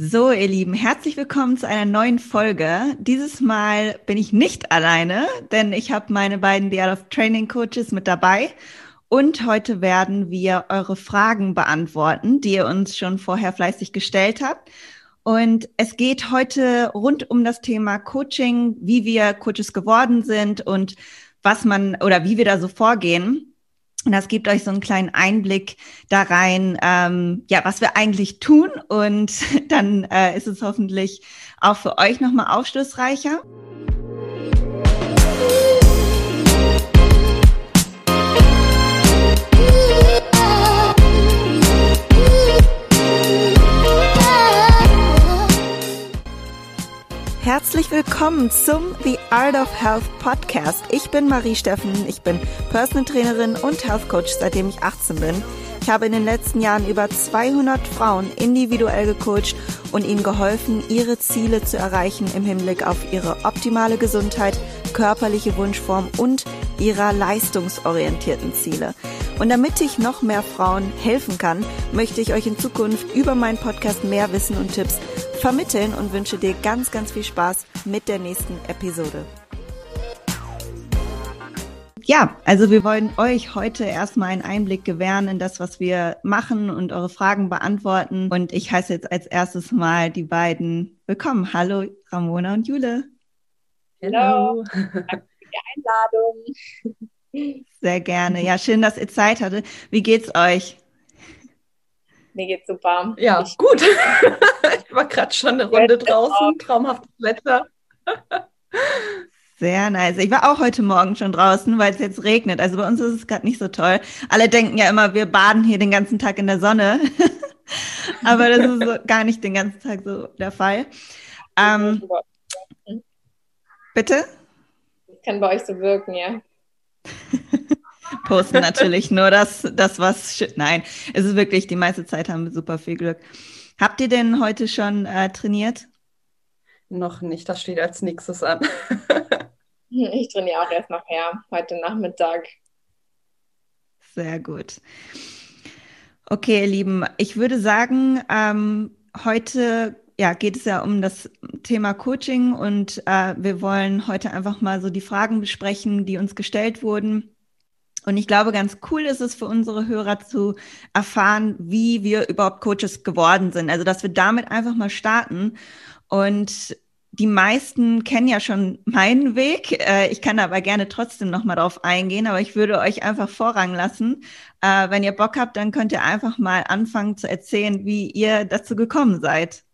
So, ihr Lieben, herzlich willkommen zu einer neuen Folge. Dieses Mal bin ich nicht alleine, denn ich habe meine beiden The Art of Training Coaches mit dabei. Und heute werden wir eure Fragen beantworten, die ihr uns schon vorher fleißig gestellt habt. Und es geht heute rund um das Thema Coaching, wie wir Coaches geworden sind und was man oder wie wir da so vorgehen. Und das gibt euch so einen kleinen Einblick da rein, ähm, ja, was wir eigentlich tun. Und dann äh, ist es hoffentlich auch für euch nochmal aufschlussreicher. Herzlich willkommen zum The Art of Health Podcast. Ich bin Marie Steffen, ich bin Personal Trainerin und Health Coach, seitdem ich 18 bin. Ich habe in den letzten Jahren über 200 Frauen individuell gecoacht und ihnen geholfen, ihre Ziele zu erreichen im Hinblick auf ihre optimale Gesundheit, körperliche Wunschform und ihrer leistungsorientierten Ziele. Und damit ich noch mehr Frauen helfen kann, möchte ich euch in Zukunft über meinen Podcast mehr Wissen und Tipps vermitteln und wünsche dir ganz, ganz viel Spaß mit der nächsten Episode. Ja, also wir wollen euch heute erstmal einen Einblick gewähren in das, was wir machen und eure Fragen beantworten. Und ich heiße jetzt als erstes mal die beiden willkommen. Hallo Ramona und Jule. Hallo. Danke für die Einladung. Sehr gerne. Ja, schön, dass ihr Zeit hattet. Wie geht's euch? Mir geht's super. Ja, ich gut. ich war gerade schon eine Runde draußen. Traumhaftes Wetter. Sehr nice. Ich war auch heute Morgen schon draußen, weil es jetzt regnet. Also bei uns ist es gerade nicht so toll. Alle denken ja immer, wir baden hier den ganzen Tag in der Sonne. Aber das ist so gar nicht den ganzen Tag so der Fall. Ähm, bitte? Das kann bei euch so wirken, ja. posten natürlich nur das, das was. Nein, es ist wirklich, die meiste Zeit haben wir super viel Glück. Habt ihr denn heute schon äh, trainiert? Noch nicht, das steht als nächstes an. ich trainiere auch erst nachher, heute Nachmittag. Sehr gut. Okay, ihr Lieben, ich würde sagen, ähm, heute ja, geht es ja um das Thema Coaching und äh, wir wollen heute einfach mal so die Fragen besprechen, die uns gestellt wurden. Und ich glaube, ganz cool ist es für unsere Hörer zu erfahren, wie wir überhaupt Coaches geworden sind. Also, dass wir damit einfach mal starten. Und die meisten kennen ja schon meinen Weg. Äh, ich kann aber gerne trotzdem noch mal drauf eingehen, aber ich würde euch einfach Vorrang lassen. Äh, wenn ihr Bock habt, dann könnt ihr einfach mal anfangen zu erzählen, wie ihr dazu gekommen seid.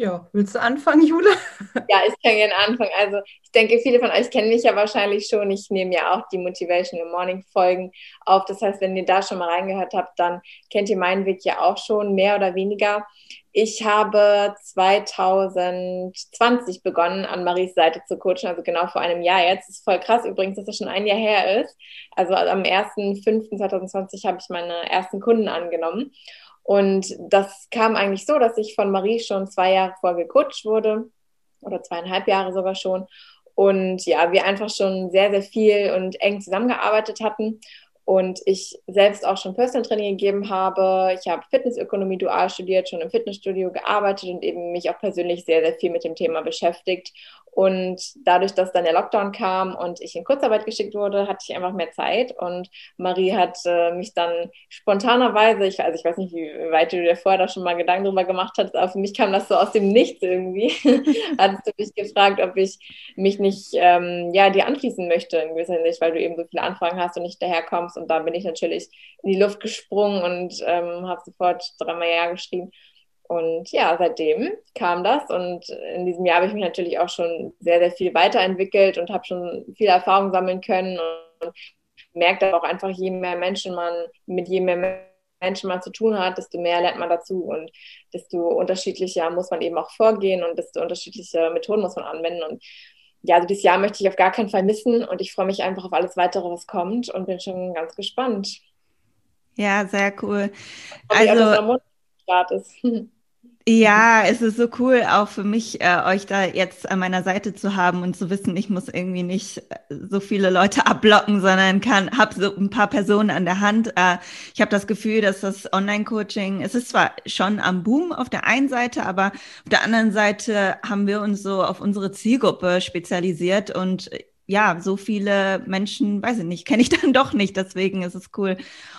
Ja, willst du anfangen, Jule? Ja, ich kann gerne anfangen. Also ich denke, viele von euch kennen mich ja wahrscheinlich schon. Ich nehme ja auch die Motivational Morning Folgen auf. Das heißt, wenn ihr da schon mal reingehört habt, dann kennt ihr meinen Weg ja auch schon, mehr oder weniger. Ich habe 2020 begonnen, an Maries Seite zu coachen, also genau vor einem Jahr jetzt. Das ist voll krass übrigens, dass das schon ein Jahr her ist. Also am 1.5.2020 habe ich meine ersten Kunden angenommen. Und das kam eigentlich so, dass ich von Marie schon zwei Jahre vor gecoacht wurde oder zweieinhalb Jahre sogar schon. Und ja, wir einfach schon sehr, sehr viel und eng zusammengearbeitet hatten und ich selbst auch schon Personal Training gegeben habe. Ich habe Fitnessökonomie dual studiert, schon im Fitnessstudio gearbeitet und eben mich auch persönlich sehr, sehr viel mit dem Thema beschäftigt. Und dadurch, dass dann der Lockdown kam und ich in Kurzarbeit geschickt wurde, hatte ich einfach mehr Zeit. Und Marie hat äh, mich dann spontanerweise, ich, also ich weiß nicht, wie weit du dir vorher da schon mal Gedanken drüber gemacht hast, aber für mich kam das so aus dem Nichts irgendwie. Hattest du mich gefragt, ob ich mich nicht ähm, ja, dir anschließen möchte in gewisser Hinsicht, weil du eben so viele Anfragen hast und nicht daherkommst. Und da bin ich natürlich in die Luft gesprungen und ähm, habe sofort dreimal Ja geschrieben. Und ja, seitdem kam das und in diesem Jahr habe ich mich natürlich auch schon sehr, sehr viel weiterentwickelt und habe schon viel Erfahrung sammeln können und merkt auch einfach, je mehr Menschen man, mit je mehr Menschen man zu tun hat, desto mehr lernt man dazu und desto unterschiedlicher muss man eben auch vorgehen und desto unterschiedliche Methoden muss man anwenden und ja, also dieses Jahr möchte ich auf gar keinen Fall missen und ich freue mich einfach auf alles weitere, was kommt und bin schon ganz gespannt. Ja, sehr cool. Also, Start ist. Ja, es ist so cool, auch für mich, äh, euch da jetzt an meiner Seite zu haben und zu wissen, ich muss irgendwie nicht äh, so viele Leute abblocken, sondern kann, habe so ein paar Personen an der Hand. Äh, ich habe das Gefühl, dass das Online-Coaching, es ist zwar schon am Boom auf der einen Seite, aber auf der anderen Seite haben wir uns so auf unsere Zielgruppe spezialisiert und ja, so viele Menschen, weiß ich nicht, kenne ich dann doch nicht. Deswegen ist es cool,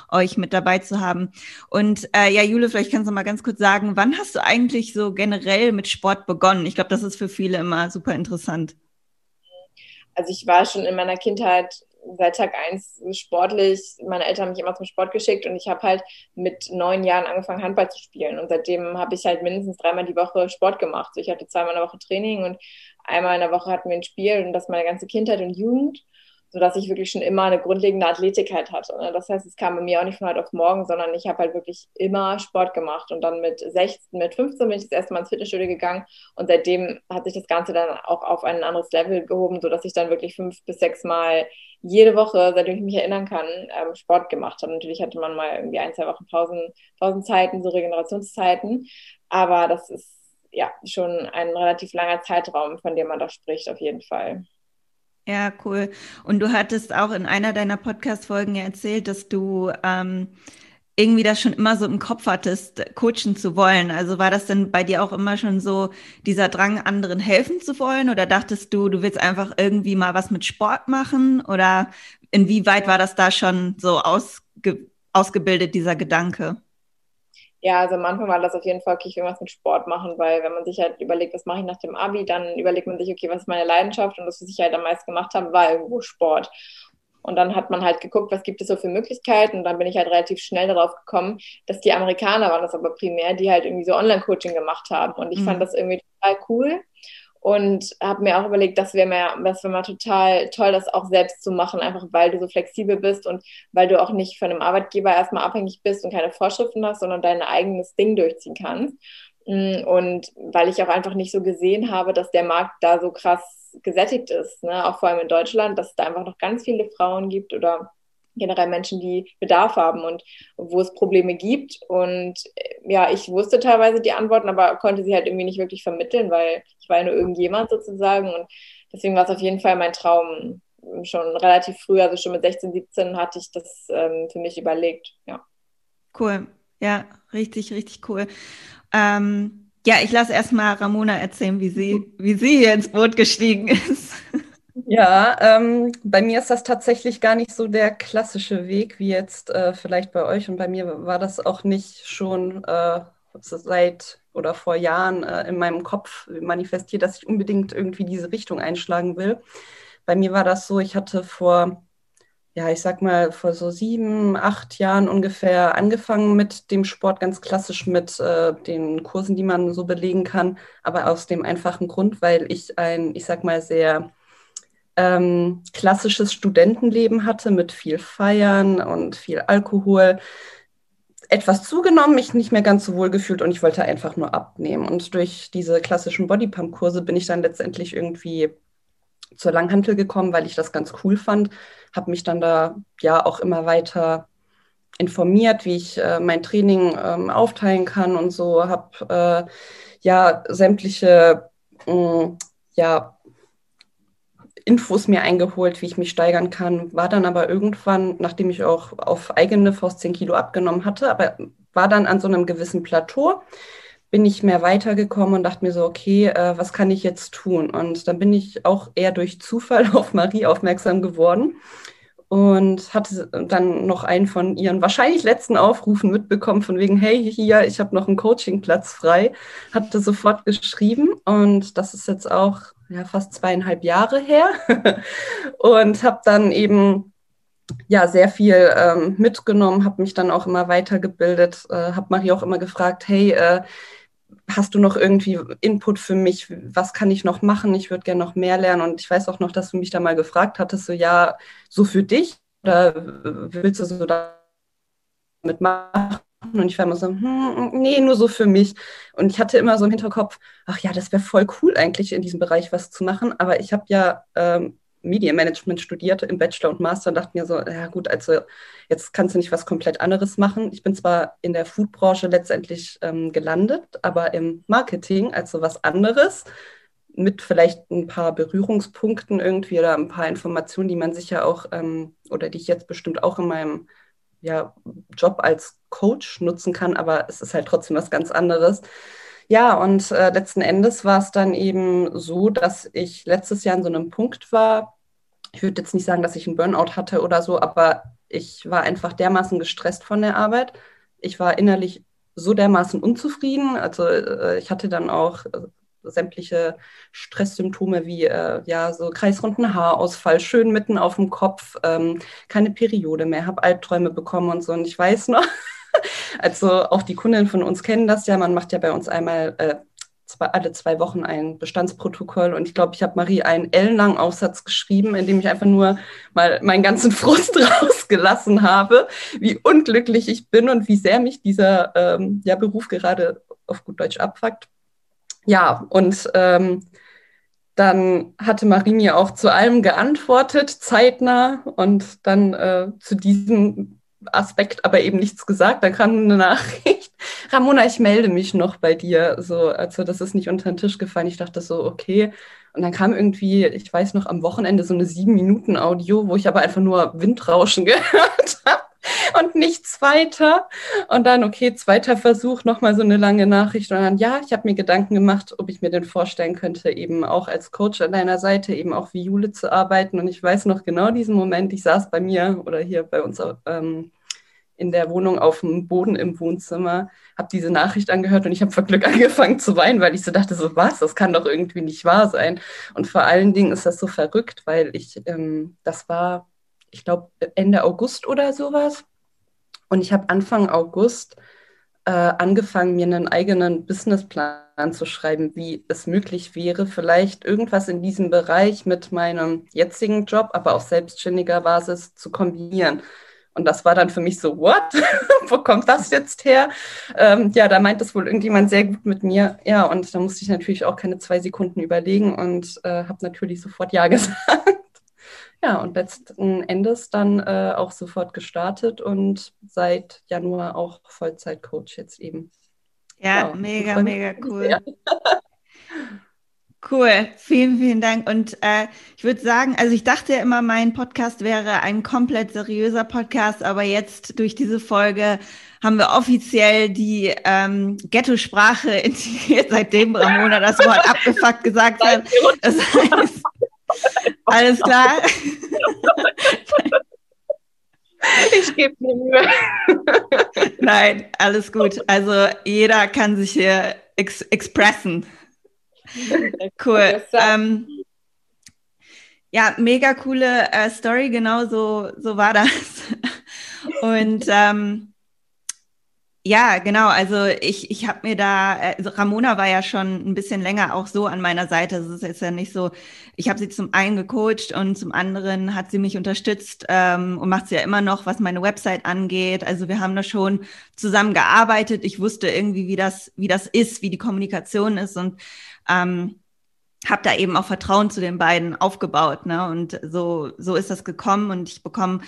euch mit dabei zu haben. Und äh, ja, Jule, vielleicht kannst du mal ganz kurz sagen, wann hast du eigentlich so generell mit Sport begonnen? Ich glaube, das ist für viele immer super interessant. Also ich war schon in meiner Kindheit seit Tag eins sportlich. Meine Eltern haben mich immer zum Sport geschickt und ich habe halt mit neun Jahren angefangen, Handball zu spielen. Und seitdem habe ich halt mindestens dreimal die Woche Sport gemacht. ich hatte zweimal in der Woche Training und einmal in der Woche hatten wir ein Spiel und das meine ganze Kindheit und Jugend sodass ich wirklich schon immer eine grundlegende Athletik halt hatte. Ne? Das heißt, es kam bei mir auch nicht von heute auf morgen, sondern ich habe halt wirklich immer Sport gemacht. Und dann mit 16, mit 15 bin ich das erste Mal ins Fitnessstudio gegangen und seitdem hat sich das Ganze dann auch auf ein anderes Level gehoben, sodass ich dann wirklich fünf bis sechs Mal jede Woche, seitdem ich mich erinnern kann, ähm, Sport gemacht habe. Natürlich hatte man mal irgendwie ein, zwei Wochen Pausen, Pausenzeiten, so Regenerationszeiten, aber das ist ja schon ein relativ langer Zeitraum, von dem man da spricht, auf jeden Fall. Ja, cool. Und du hattest auch in einer deiner Podcast-Folgen ja erzählt, dass du ähm, irgendwie das schon immer so im Kopf hattest, coachen zu wollen. Also war das denn bei dir auch immer schon so dieser Drang, anderen helfen zu wollen? Oder dachtest du, du willst einfach irgendwie mal was mit Sport machen? Oder inwieweit war das da schon so ausge ausgebildet, dieser Gedanke? Ja, also am Anfang war das auf jeden Fall, okay, ich will was mit Sport machen, weil wenn man sich halt überlegt, was mache ich nach dem Abi, dann überlegt man sich, okay, was ist meine Leidenschaft? Und das, was ich halt am meisten gemacht habe, war irgendwo Sport. Und dann hat man halt geguckt, was gibt es so für Möglichkeiten. Und dann bin ich halt relativ schnell darauf gekommen, dass die Amerikaner waren das aber primär, die halt irgendwie so Online-Coaching gemacht haben. Und ich mhm. fand das irgendwie total cool und habe mir auch überlegt, das wäre mir, das wäre mal total toll, das auch selbst zu machen, einfach weil du so flexibel bist und weil du auch nicht von einem Arbeitgeber erstmal abhängig bist und keine Vorschriften hast, sondern dein eigenes Ding durchziehen kannst. Mm, und weil ich auch einfach nicht so gesehen habe, dass der Markt da so krass gesättigt ist, ne? auch vor allem in Deutschland, dass es da einfach noch ganz viele Frauen gibt oder generell Menschen, die Bedarf haben und wo es Probleme gibt. Und äh, ja, ich wusste teilweise die Antworten, aber konnte sie halt irgendwie nicht wirklich vermitteln, weil ich war ja nur irgendjemand sozusagen. Und deswegen war es auf jeden Fall mein Traum. Schon relativ früh, also schon mit 16, 17, hatte ich das ähm, für mich überlegt. Ja. Cool. Ja, richtig, richtig cool. Ähm, ja, ich lasse erstmal Ramona erzählen, wie sie, wie sie hier ins Boot gestiegen ist. Ja, ähm, bei mir ist das tatsächlich gar nicht so der klassische Weg wie jetzt äh, vielleicht bei euch. Und bei mir war das auch nicht schon äh, seit oder vor Jahren äh, in meinem Kopf manifestiert, dass ich unbedingt irgendwie diese Richtung einschlagen will. Bei mir war das so, ich hatte vor, ja, ich sag mal, vor so sieben, acht Jahren ungefähr angefangen mit dem Sport, ganz klassisch mit äh, den Kursen, die man so belegen kann, aber aus dem einfachen Grund, weil ich ein, ich sag mal, sehr ähm, klassisches Studentenleben hatte mit viel Feiern und viel Alkohol, etwas zugenommen, mich nicht mehr ganz so wohl gefühlt und ich wollte einfach nur abnehmen. Und durch diese klassischen Bodypump-Kurse bin ich dann letztendlich irgendwie zur Langhantel gekommen, weil ich das ganz cool fand, habe mich dann da ja auch immer weiter informiert, wie ich äh, mein Training ähm, aufteilen kann und so, habe äh, ja sämtliche mh, mm, ja Infos mir eingeholt, wie ich mich steigern kann, war dann aber irgendwann, nachdem ich auch auf eigene Faust 10 Kilo abgenommen hatte, aber war dann an so einem gewissen Plateau, bin ich mehr weitergekommen und dachte mir so, okay, äh, was kann ich jetzt tun? Und dann bin ich auch eher durch Zufall auf Marie aufmerksam geworden und hatte dann noch einen von ihren wahrscheinlich letzten Aufrufen mitbekommen, von wegen, hey, hier, ich habe noch einen Coachingplatz frei, hatte sofort geschrieben und das ist jetzt auch ja, fast zweieinhalb Jahre her und habe dann eben ja sehr viel ähm, mitgenommen, habe mich dann auch immer weitergebildet, äh, habe Marie auch immer gefragt, hey, äh, hast du noch irgendwie Input für mich? Was kann ich noch machen? Ich würde gerne noch mehr lernen. Und ich weiß auch noch, dass du mich da mal gefragt hattest, so ja, so für dich oder willst du so damit machen? Und ich war immer so, hm, nee, nur so für mich. Und ich hatte immer so im Hinterkopf, ach ja, das wäre voll cool eigentlich in diesem Bereich was zu machen. Aber ich habe ja ähm, Medienmanagement studiert im Bachelor und Master und dachte mir so, ja gut, also jetzt kannst du nicht was komplett anderes machen. Ich bin zwar in der Foodbranche letztendlich ähm, gelandet, aber im Marketing, also was anderes, mit vielleicht ein paar Berührungspunkten irgendwie oder ein paar Informationen, die man sicher auch ähm, oder die ich jetzt bestimmt auch in meinem ja, Job als Coach nutzen kann, aber es ist halt trotzdem was ganz anderes. Ja, und äh, letzten Endes war es dann eben so, dass ich letztes Jahr an so einem Punkt war. Ich würde jetzt nicht sagen, dass ich einen Burnout hatte oder so, aber ich war einfach dermaßen gestresst von der Arbeit. Ich war innerlich so dermaßen unzufrieden. Also äh, ich hatte dann auch äh, sämtliche Stresssymptome wie äh, ja so kreisrunden Haarausfall, schön mitten auf dem Kopf, ähm, keine Periode mehr, habe Albträume bekommen und so. Und ich weiß noch, also auch die Kunden von uns kennen das ja, man macht ja bei uns einmal äh, zwei, alle zwei Wochen ein Bestandsprotokoll und ich glaube, ich habe Marie einen ellenlangen Aufsatz geschrieben, in dem ich einfach nur mal meinen ganzen Frust rausgelassen habe, wie unglücklich ich bin und wie sehr mich dieser ähm, ja, Beruf gerade auf gut Deutsch abfuckt. Ja, und ähm, dann hatte Marie mir auch zu allem geantwortet, zeitnah, und dann äh, zu diesem Aspekt aber eben nichts gesagt. Dann kam eine Nachricht, Ramona, ich melde mich noch bei dir. So, also das ist nicht unter den Tisch gefallen. Ich dachte so, okay. Und dann kam irgendwie, ich weiß noch, am Wochenende so eine sieben Minuten Audio, wo ich aber einfach nur Windrauschen gehört habe und nichts weiter. Und dann, okay, zweiter Versuch, nochmal so eine lange Nachricht. Und dann, ja, ich habe mir Gedanken gemacht, ob ich mir den vorstellen könnte, eben auch als Coach an deiner Seite, eben auch wie Jule zu arbeiten. Und ich weiß noch genau diesen Moment, ich saß bei mir oder hier bei uns ähm, in der Wohnung auf dem Boden im Wohnzimmer, habe diese Nachricht angehört und ich habe vor Glück angefangen zu weinen, weil ich so dachte, so was, das kann doch irgendwie nicht wahr sein. Und vor allen Dingen ist das so verrückt, weil ich, ähm, das war, ich glaube, Ende August oder sowas. Und ich habe Anfang August äh, angefangen, mir einen eigenen Businessplan zu schreiben, wie es möglich wäre, vielleicht irgendwas in diesem Bereich mit meinem jetzigen Job, aber auf selbstständiger Basis zu kombinieren. Und das war dann für mich so, what? Wo kommt das jetzt her? Ähm, ja, da meint es wohl irgendjemand sehr gut mit mir. Ja, und da musste ich natürlich auch keine zwei Sekunden überlegen und äh, habe natürlich sofort Ja gesagt. Ja, und letzten Endes dann äh, auch sofort gestartet und seit Januar auch Vollzeitcoach jetzt eben. Ja, ja mega, mega cool. Cool, vielen, vielen Dank. Und äh, ich würde sagen, also ich dachte ja immer, mein Podcast wäre ein komplett seriöser Podcast, aber jetzt durch diese Folge haben wir offiziell die ähm, Ghetto-Sprache integriert, seitdem Ramona das Wort abgefuckt gesagt hat. Das heißt, alles klar. Ich gebe mir Mühe. Nein, alles gut. Also jeder kann sich hier ex expressen. Cool. Ähm, ja, mega coole äh, Story, genau so, so war das. Und ähm, ja, genau. Also ich, ich habe mir da, also Ramona war ja schon ein bisschen länger auch so an meiner Seite. Es ist jetzt ja nicht so, ich habe sie zum einen gecoacht und zum anderen hat sie mich unterstützt ähm, und macht sie ja immer noch, was meine Website angeht. Also wir haben da schon zusammen gearbeitet. Ich wusste irgendwie, wie das, wie das ist, wie die Kommunikation ist und ähm, habe da eben auch Vertrauen zu den beiden aufgebaut. Ne? Und so, so ist das gekommen und ich bekomme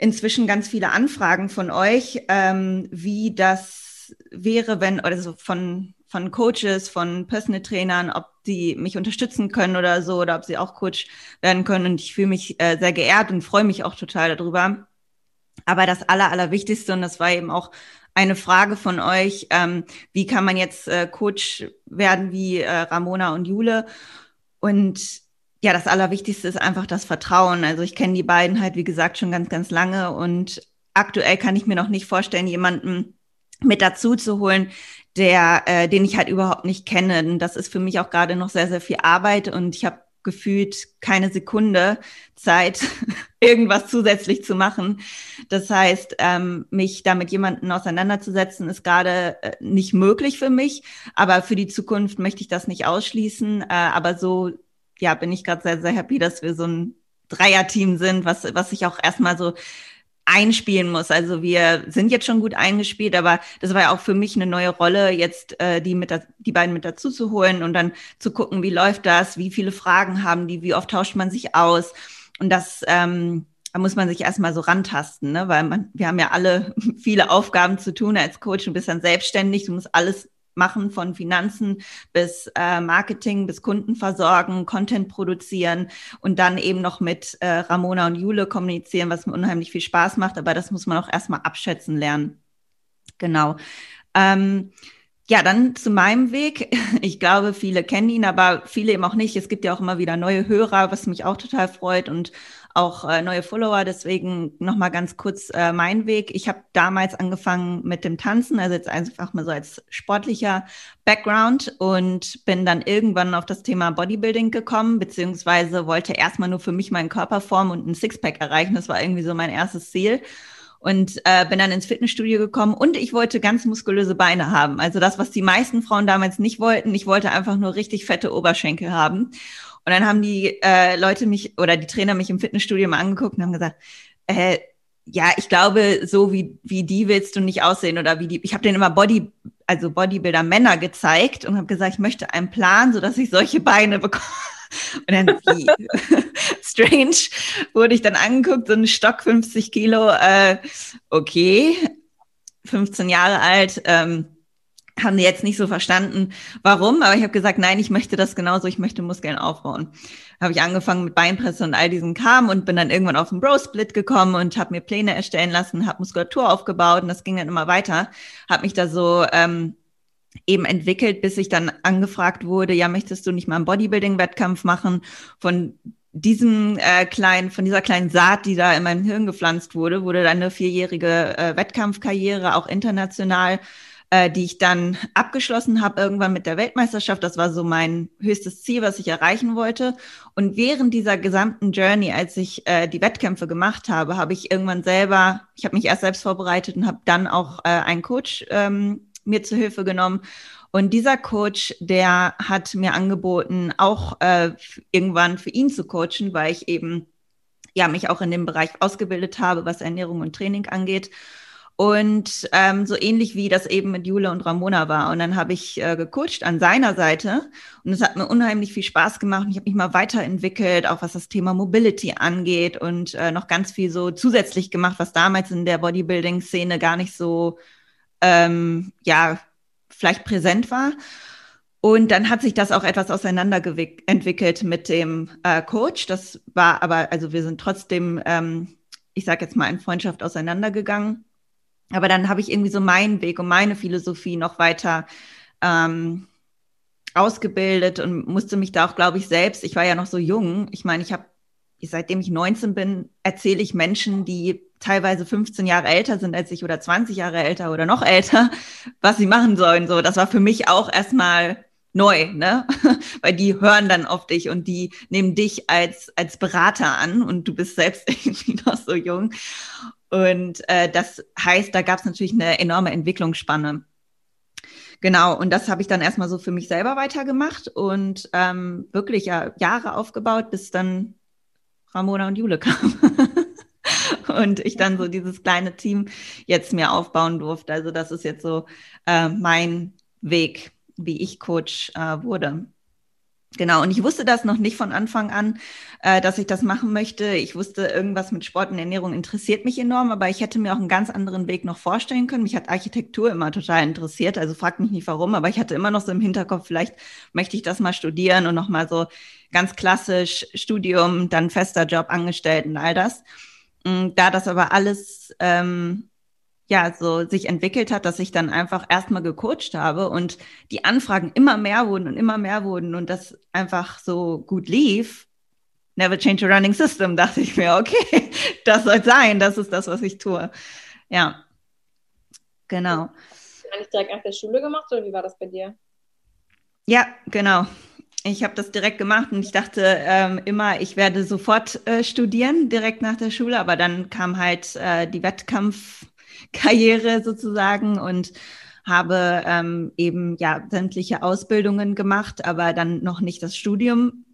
inzwischen ganz viele Anfragen von euch, ähm, wie das wäre, wenn, oder so von, von Coaches, von Personal Trainern, ob die mich unterstützen können oder so, oder ob sie auch Coach werden können. Und ich fühle mich äh, sehr geehrt und freue mich auch total darüber. Aber das Aller, Allerwichtigste, und das war eben auch eine Frage von euch, ähm, wie kann man jetzt äh, Coach werden wie äh, Ramona und Jule? Und ja, das Allerwichtigste ist einfach das Vertrauen. Also ich kenne die beiden halt, wie gesagt, schon ganz, ganz lange und aktuell kann ich mir noch nicht vorstellen, jemanden mit dazu zu holen, der, äh, den ich halt überhaupt nicht kenne. Und das ist für mich auch gerade noch sehr, sehr viel Arbeit und ich habe gefühlt keine Sekunde Zeit, irgendwas zusätzlich zu machen. Das heißt, ähm, mich da mit jemandem auseinanderzusetzen, ist gerade äh, nicht möglich für mich. Aber für die Zukunft möchte ich das nicht ausschließen. Äh, aber so ja, bin ich gerade sehr, sehr happy, dass wir so ein Dreierteam sind, was, was sich auch erstmal so einspielen muss. Also wir sind jetzt schon gut eingespielt, aber das war ja auch für mich eine neue Rolle, jetzt äh, die, mit da, die beiden mit dazu zu holen und dann zu gucken, wie läuft das, wie viele Fragen haben die, wie oft tauscht man sich aus. Und das ähm, da muss man sich erstmal so rantasten, ne? weil man, wir haben ja alle viele Aufgaben zu tun als Coach. Du bist dann selbstständig, du musst alles machen, von Finanzen bis äh, Marketing, bis Kunden versorgen, Content produzieren und dann eben noch mit äh, Ramona und Jule kommunizieren, was mir unheimlich viel Spaß macht. Aber das muss man auch erstmal abschätzen lernen. Genau. Ähm, ja, dann zu meinem Weg. Ich glaube, viele kennen ihn, aber viele eben auch nicht. Es gibt ja auch immer wieder neue Hörer, was mich auch total freut und auch äh, neue Follower. Deswegen nochmal ganz kurz äh, mein Weg. Ich habe damals angefangen mit dem Tanzen, also jetzt einfach mal so als sportlicher Background und bin dann irgendwann auf das Thema Bodybuilding gekommen, beziehungsweise wollte erstmal nur für mich meinen Körper formen und ein Sixpack erreichen. Das war irgendwie so mein erstes Ziel und äh, bin dann ins Fitnessstudio gekommen und ich wollte ganz muskulöse Beine haben. Also das, was die meisten Frauen damals nicht wollten. Ich wollte einfach nur richtig fette Oberschenkel haben. Und dann haben die äh, Leute mich oder die Trainer mich im Fitnessstudio mal angeguckt und haben gesagt, äh, ja, ich glaube, so wie, wie die willst du nicht aussehen oder wie die. Ich habe denen immer Body, also Bodybuilder Männer gezeigt und habe gesagt, ich möchte einen Plan, so dass ich solche Beine bekomme. Und dann wie strange wurde ich dann angeguckt, so ein Stock 50 Kilo, äh, okay, 15 Jahre alt, ähm, haben die jetzt nicht so verstanden, warum, aber ich habe gesagt, nein, ich möchte das genauso, ich möchte Muskeln aufbauen. Habe ich angefangen mit Beinpresse und all diesen Kram und bin dann irgendwann auf den Bro-Split gekommen und habe mir Pläne erstellen lassen, habe Muskulatur aufgebaut und das ging dann immer weiter. Habe mich da so ähm, eben entwickelt, bis ich dann angefragt wurde, ja, möchtest du nicht mal einen Bodybuilding-Wettkampf machen? Von diesem äh, kleinen, von dieser kleinen Saat, die da in meinem Hirn gepflanzt wurde, wurde dann eine vierjährige äh, Wettkampfkarriere, auch international äh, die ich dann abgeschlossen habe irgendwann mit der Weltmeisterschaft. Das war so mein höchstes Ziel, was ich erreichen wollte. Und während dieser gesamten Journey, als ich äh, die Wettkämpfe gemacht habe, habe ich irgendwann selber, ich habe mich erst selbst vorbereitet und habe dann auch äh, einen Coach ähm, mir zu Hilfe genommen. Und dieser Coach, der hat mir angeboten, auch äh, irgendwann für ihn zu coachen, weil ich eben ja mich auch in dem Bereich ausgebildet habe, was Ernährung und Training angeht. Und ähm, so ähnlich wie das eben mit Jule und Ramona war. Und dann habe ich äh, gecoacht an seiner Seite. Und es hat mir unheimlich viel Spaß gemacht. Ich habe mich mal weiterentwickelt, auch was das Thema Mobility angeht und äh, noch ganz viel so zusätzlich gemacht, was damals in der Bodybuilding-Szene gar nicht so, ähm, ja, vielleicht präsent war. Und dann hat sich das auch etwas auseinanderentwickelt mit dem äh, Coach. Das war aber, also wir sind trotzdem, ähm, ich sage jetzt mal, in Freundschaft auseinandergegangen. Aber dann habe ich irgendwie so meinen Weg und meine Philosophie noch weiter ähm, ausgebildet und musste mich da auch, glaube ich, selbst, ich war ja noch so jung, ich meine, ich habe, seitdem ich 19 bin, erzähle ich Menschen, die teilweise 15 Jahre älter sind als ich oder 20 Jahre älter oder noch älter, was sie machen sollen. So, das war für mich auch erstmal neu, ne? Weil die hören dann auf dich und die nehmen dich als, als Berater an und du bist selbst irgendwie noch so jung. Und äh, das heißt, da gab es natürlich eine enorme Entwicklungsspanne. Genau, und das habe ich dann erstmal so für mich selber weitergemacht und ähm, wirklich ja, Jahre aufgebaut, bis dann Ramona und Jule kamen. und ich dann so dieses kleine Team jetzt mir aufbauen durfte. Also das ist jetzt so äh, mein Weg, wie ich Coach äh, wurde. Genau, und ich wusste das noch nicht von Anfang an, äh, dass ich das machen möchte. Ich wusste, irgendwas mit Sport und Ernährung interessiert mich enorm, aber ich hätte mir auch einen ganz anderen Weg noch vorstellen können. Mich hat Architektur immer total interessiert, also fragt mich nicht warum, aber ich hatte immer noch so im Hinterkopf, vielleicht möchte ich das mal studieren und nochmal so ganz klassisch Studium, dann fester Job, angestellt und all das. Mm, da das aber alles ähm, ja, so sich entwickelt hat, dass ich dann einfach erstmal gecoacht habe und die Anfragen immer mehr wurden und immer mehr wurden und das einfach so gut lief. Never change a running system, dachte ich mir, okay, das soll sein, das ist das, was ich tue. Ja, genau. Hast du direkt nach der Schule gemacht oder wie war das bei dir? Ja, genau. Ich habe das direkt gemacht und ich dachte ähm, immer, ich werde sofort äh, studieren, direkt nach der Schule, aber dann kam halt äh, die Wettkampf- Karriere sozusagen und habe ähm, eben ja sämtliche Ausbildungen gemacht, aber dann noch nicht das Studium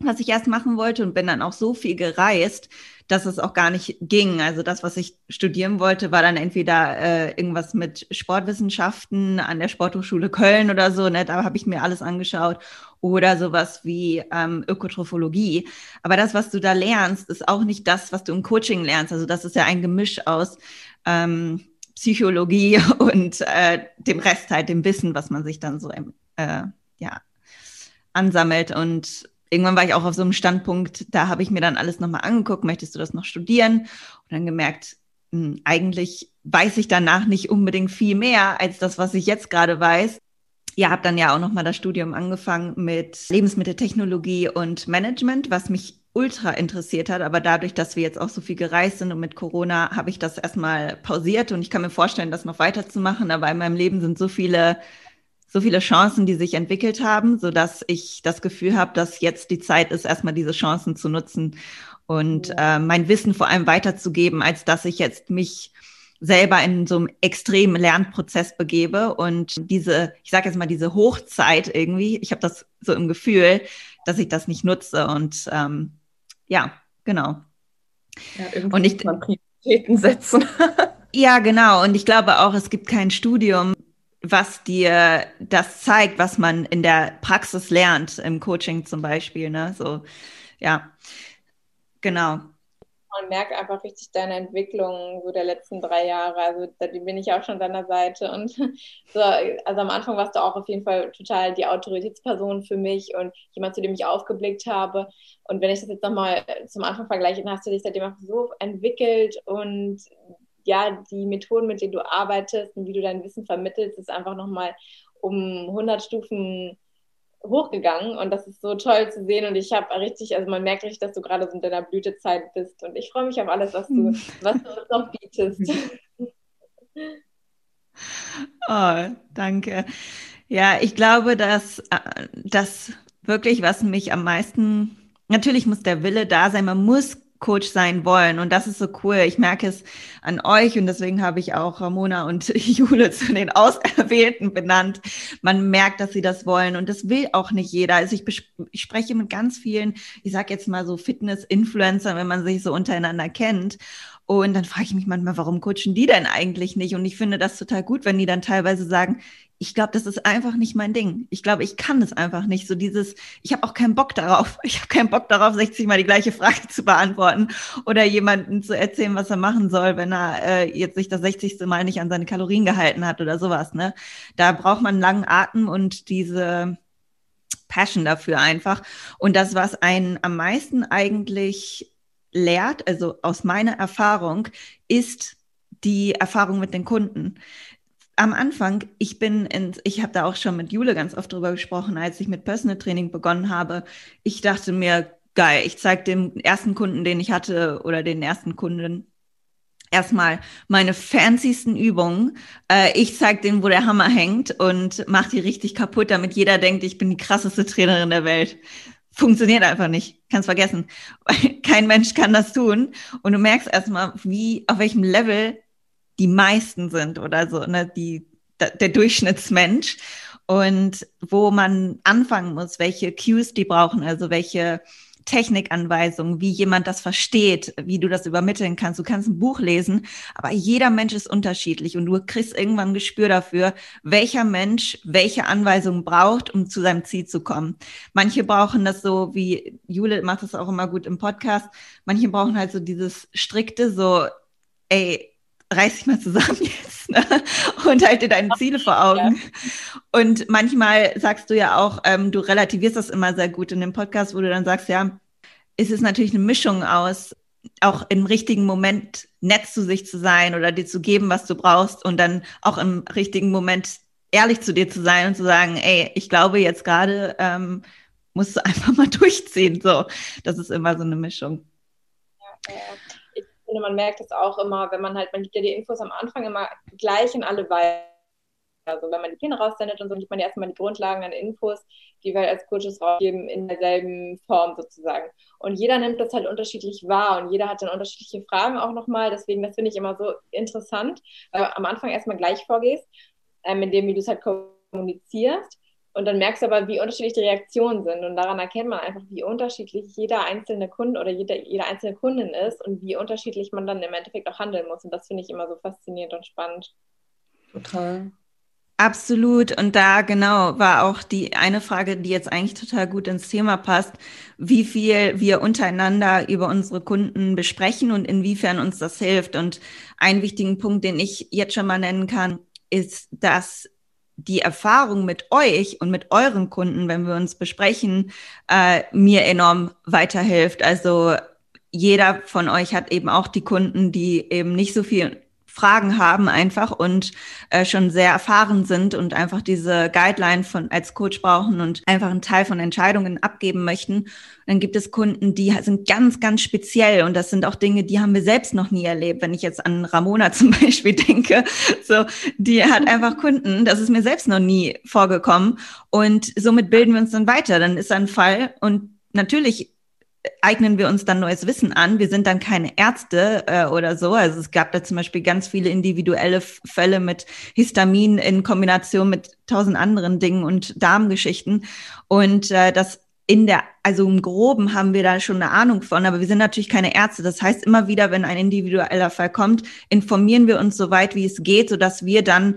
was ich erst machen wollte und bin dann auch so viel gereist, dass es auch gar nicht ging. Also das, was ich studieren wollte, war dann entweder äh, irgendwas mit Sportwissenschaften an der Sporthochschule Köln oder so. Ne? Da habe ich mir alles angeschaut. Oder sowas wie ähm, Ökotrophologie. Aber das, was du da lernst, ist auch nicht das, was du im Coaching lernst. Also das ist ja ein Gemisch aus ähm, Psychologie und äh, dem Rest halt, dem Wissen, was man sich dann so äh, ja, ansammelt. Und irgendwann war ich auch auf so einem Standpunkt, da habe ich mir dann alles nochmal angeguckt, möchtest du das noch studieren? Und dann gemerkt, mh, hm, eigentlich weiß ich danach nicht unbedingt viel mehr als das, was ich jetzt gerade weiß. Ja, habe dann ja auch nochmal das Studium angefangen mit Lebensmitteltechnologie und Management, was mich ultra interessiert hat. Aber dadurch, dass wir jetzt auch so viel gereist sind und mit Corona, habe ich das erstmal pausiert und ich kann mir vorstellen, das noch weiterzumachen. Aber in meinem Leben sind so viele so viele Chancen, die sich entwickelt haben, so dass ich das Gefühl habe, dass jetzt die Zeit ist, erstmal diese Chancen zu nutzen und äh, mein Wissen vor allem weiterzugeben, als dass ich jetzt mich selber in so einem extremen Lernprozess begebe und diese, ich sage jetzt mal diese Hochzeit irgendwie, ich habe das so im Gefühl, dass ich das nicht nutze und ähm, ja, genau. Ja, und ich Prioritäten setzen. ja, genau. Und ich glaube auch, es gibt kein Studium, was dir das zeigt, was man in der Praxis lernt, im Coaching zum Beispiel. Ne? So, ja, genau. Man merkt einfach richtig deine Entwicklung so der letzten drei Jahre. Also da bin ich auch schon an deiner Seite. Und so, also am Anfang warst du auch auf jeden Fall total die Autoritätsperson für mich und jemand, zu dem ich aufgeblickt habe. Und wenn ich das jetzt nochmal zum Anfang vergleiche, dann hast du dich seitdem auch so entwickelt und ja, die Methoden, mit denen du arbeitest und wie du dein Wissen vermittelst, ist einfach nochmal um 100 Stufen hochgegangen. Und das ist so toll zu sehen. Und ich habe richtig, also man merkt richtig, dass du gerade so in deiner Blütezeit bist. Und ich freue mich auf alles, was du, was du uns noch bietest. Oh, danke. Ja, ich glaube, dass äh, das wirklich, was mich am meisten, natürlich muss der Wille da sein, man muss Coach sein wollen. Und das ist so cool. Ich merke es an euch und deswegen habe ich auch Ramona und Jule zu den Auserwählten benannt. Man merkt, dass sie das wollen und das will auch nicht jeder. Also ich, ich spreche mit ganz vielen, ich sage jetzt mal so Fitness-Influencern, wenn man sich so untereinander kennt. Und dann frage ich mich manchmal, warum coachen die denn eigentlich nicht? Und ich finde das total gut, wenn die dann teilweise sagen, ich glaube, das ist einfach nicht mein Ding. Ich glaube, ich kann es einfach nicht. So dieses, ich habe auch keinen Bock darauf. Ich habe keinen Bock darauf, 60 Mal die gleiche Frage zu beantworten oder jemanden zu erzählen, was er machen soll, wenn er äh, jetzt sich das 60. Mal nicht an seine Kalorien gehalten hat oder sowas. Ne? Da braucht man einen langen Atem und diese Passion dafür einfach. Und das, was einen am meisten eigentlich lehrt, also aus meiner Erfahrung, ist die Erfahrung mit den Kunden am Anfang, ich bin in, ich habe da auch schon mit Jule ganz oft drüber gesprochen, als ich mit Personal Training begonnen habe. Ich dachte mir, geil, ich zeige dem ersten Kunden, den ich hatte, oder den ersten Kunden erstmal meine fancysten Übungen. Äh, ich zeige denen, wo der Hammer hängt und mache die richtig kaputt, damit jeder denkt, ich bin die krasseste Trainerin der Welt. Funktioniert einfach nicht. Kannst vergessen. Kein Mensch kann das tun. Und du merkst erstmal, wie, auf welchem Level die meisten sind oder so, ne, die, der Durchschnittsmensch und wo man anfangen muss, welche Cues die brauchen, also welche Technikanweisungen, wie jemand das versteht, wie du das übermitteln kannst. Du kannst ein Buch lesen, aber jeder Mensch ist unterschiedlich und du kriegst irgendwann ein Gespür dafür, welcher Mensch welche Anweisungen braucht, um zu seinem Ziel zu kommen. Manche brauchen das so, wie Jule macht das auch immer gut im Podcast, manche brauchen halt so dieses strikte, so, ey, reiß dich mal zusammen jetzt ne? und halte deine Ziele vor Augen. Ja. Und manchmal sagst du ja auch, ähm, du relativierst das immer sehr gut in dem Podcast, wo du dann sagst, ja, ist es natürlich eine Mischung aus, auch im richtigen Moment nett zu sich zu sein oder dir zu geben, was du brauchst und dann auch im richtigen Moment ehrlich zu dir zu sein und zu sagen, ey, ich glaube jetzt gerade ähm, musst du einfach mal durchziehen. So, das ist immer so eine Mischung. Ja, ja finde, man merkt es auch immer, wenn man halt, man gibt ja die Infos am Anfang immer gleich in alle weiter. Also wenn man die Pläne raussendet und so, gibt man ja erstmal die Grundlagen an Infos, die wir als Coaches rausgeben, in derselben Form sozusagen. Und jeder nimmt das halt unterschiedlich wahr und jeder hat dann unterschiedliche Fragen auch nochmal. Deswegen, das finde ich immer so interessant, weil du am Anfang erstmal gleich vorgehst, ähm, indem du es halt kommunizierst Und dann merkst du aber, wie unterschiedlich die Reaktionen sind. Und daran erkennt man einfach, wie unterschiedlich jeder einzelne Kunde oder jede, jede einzelne Kundin ist und wie unterschiedlich man dann im Endeffekt auch handeln muss. Und das finde ich immer so faszinierend und spannend. Total. Absolut. Und da genau war auch die eine Frage, die jetzt eigentlich total gut ins Thema passt, wie viel wir untereinander über unsere Kunden besprechen und inwiefern uns das hilft. Und einen wichtigen Punkt, den ich jetzt schon mal nennen kann, ist, dass die Erfahrung mit euch und mit euren Kunden, wenn wir uns besprechen, äh, mir enorm weiterhilft. Also jeder von euch hat eben auch die Kunden, die eben nicht so viel Fragen haben einfach und äh, schon sehr erfahren sind und einfach diese Guideline von als Coach brauchen und einfach einen Teil von Entscheidungen abgeben möchten. Dann gibt es Kunden, die sind ganz, ganz speziell und das sind auch Dinge, die haben wir selbst noch nie erlebt. Wenn ich jetzt an Ramona zum Beispiel denke, so, die hat einfach Kunden, das ist mir selbst noch nie vorgekommen und somit bilden wir uns dann weiter. Dann ist ein Fall und natürlich eignen wir uns dann neues Wissen an. Wir sind dann keine Ärzte äh, oder so. Also es gab da zum Beispiel ganz viele individuelle Fälle mit Histamin in Kombination mit tausend anderen Dingen und Darmgeschichten. Und äh, das in der, also im Groben haben wir da schon eine Ahnung von, aber wir sind natürlich keine Ärzte. Das heißt, immer wieder, wenn ein individueller Fall kommt, informieren wir uns so weit, wie es geht, sodass wir dann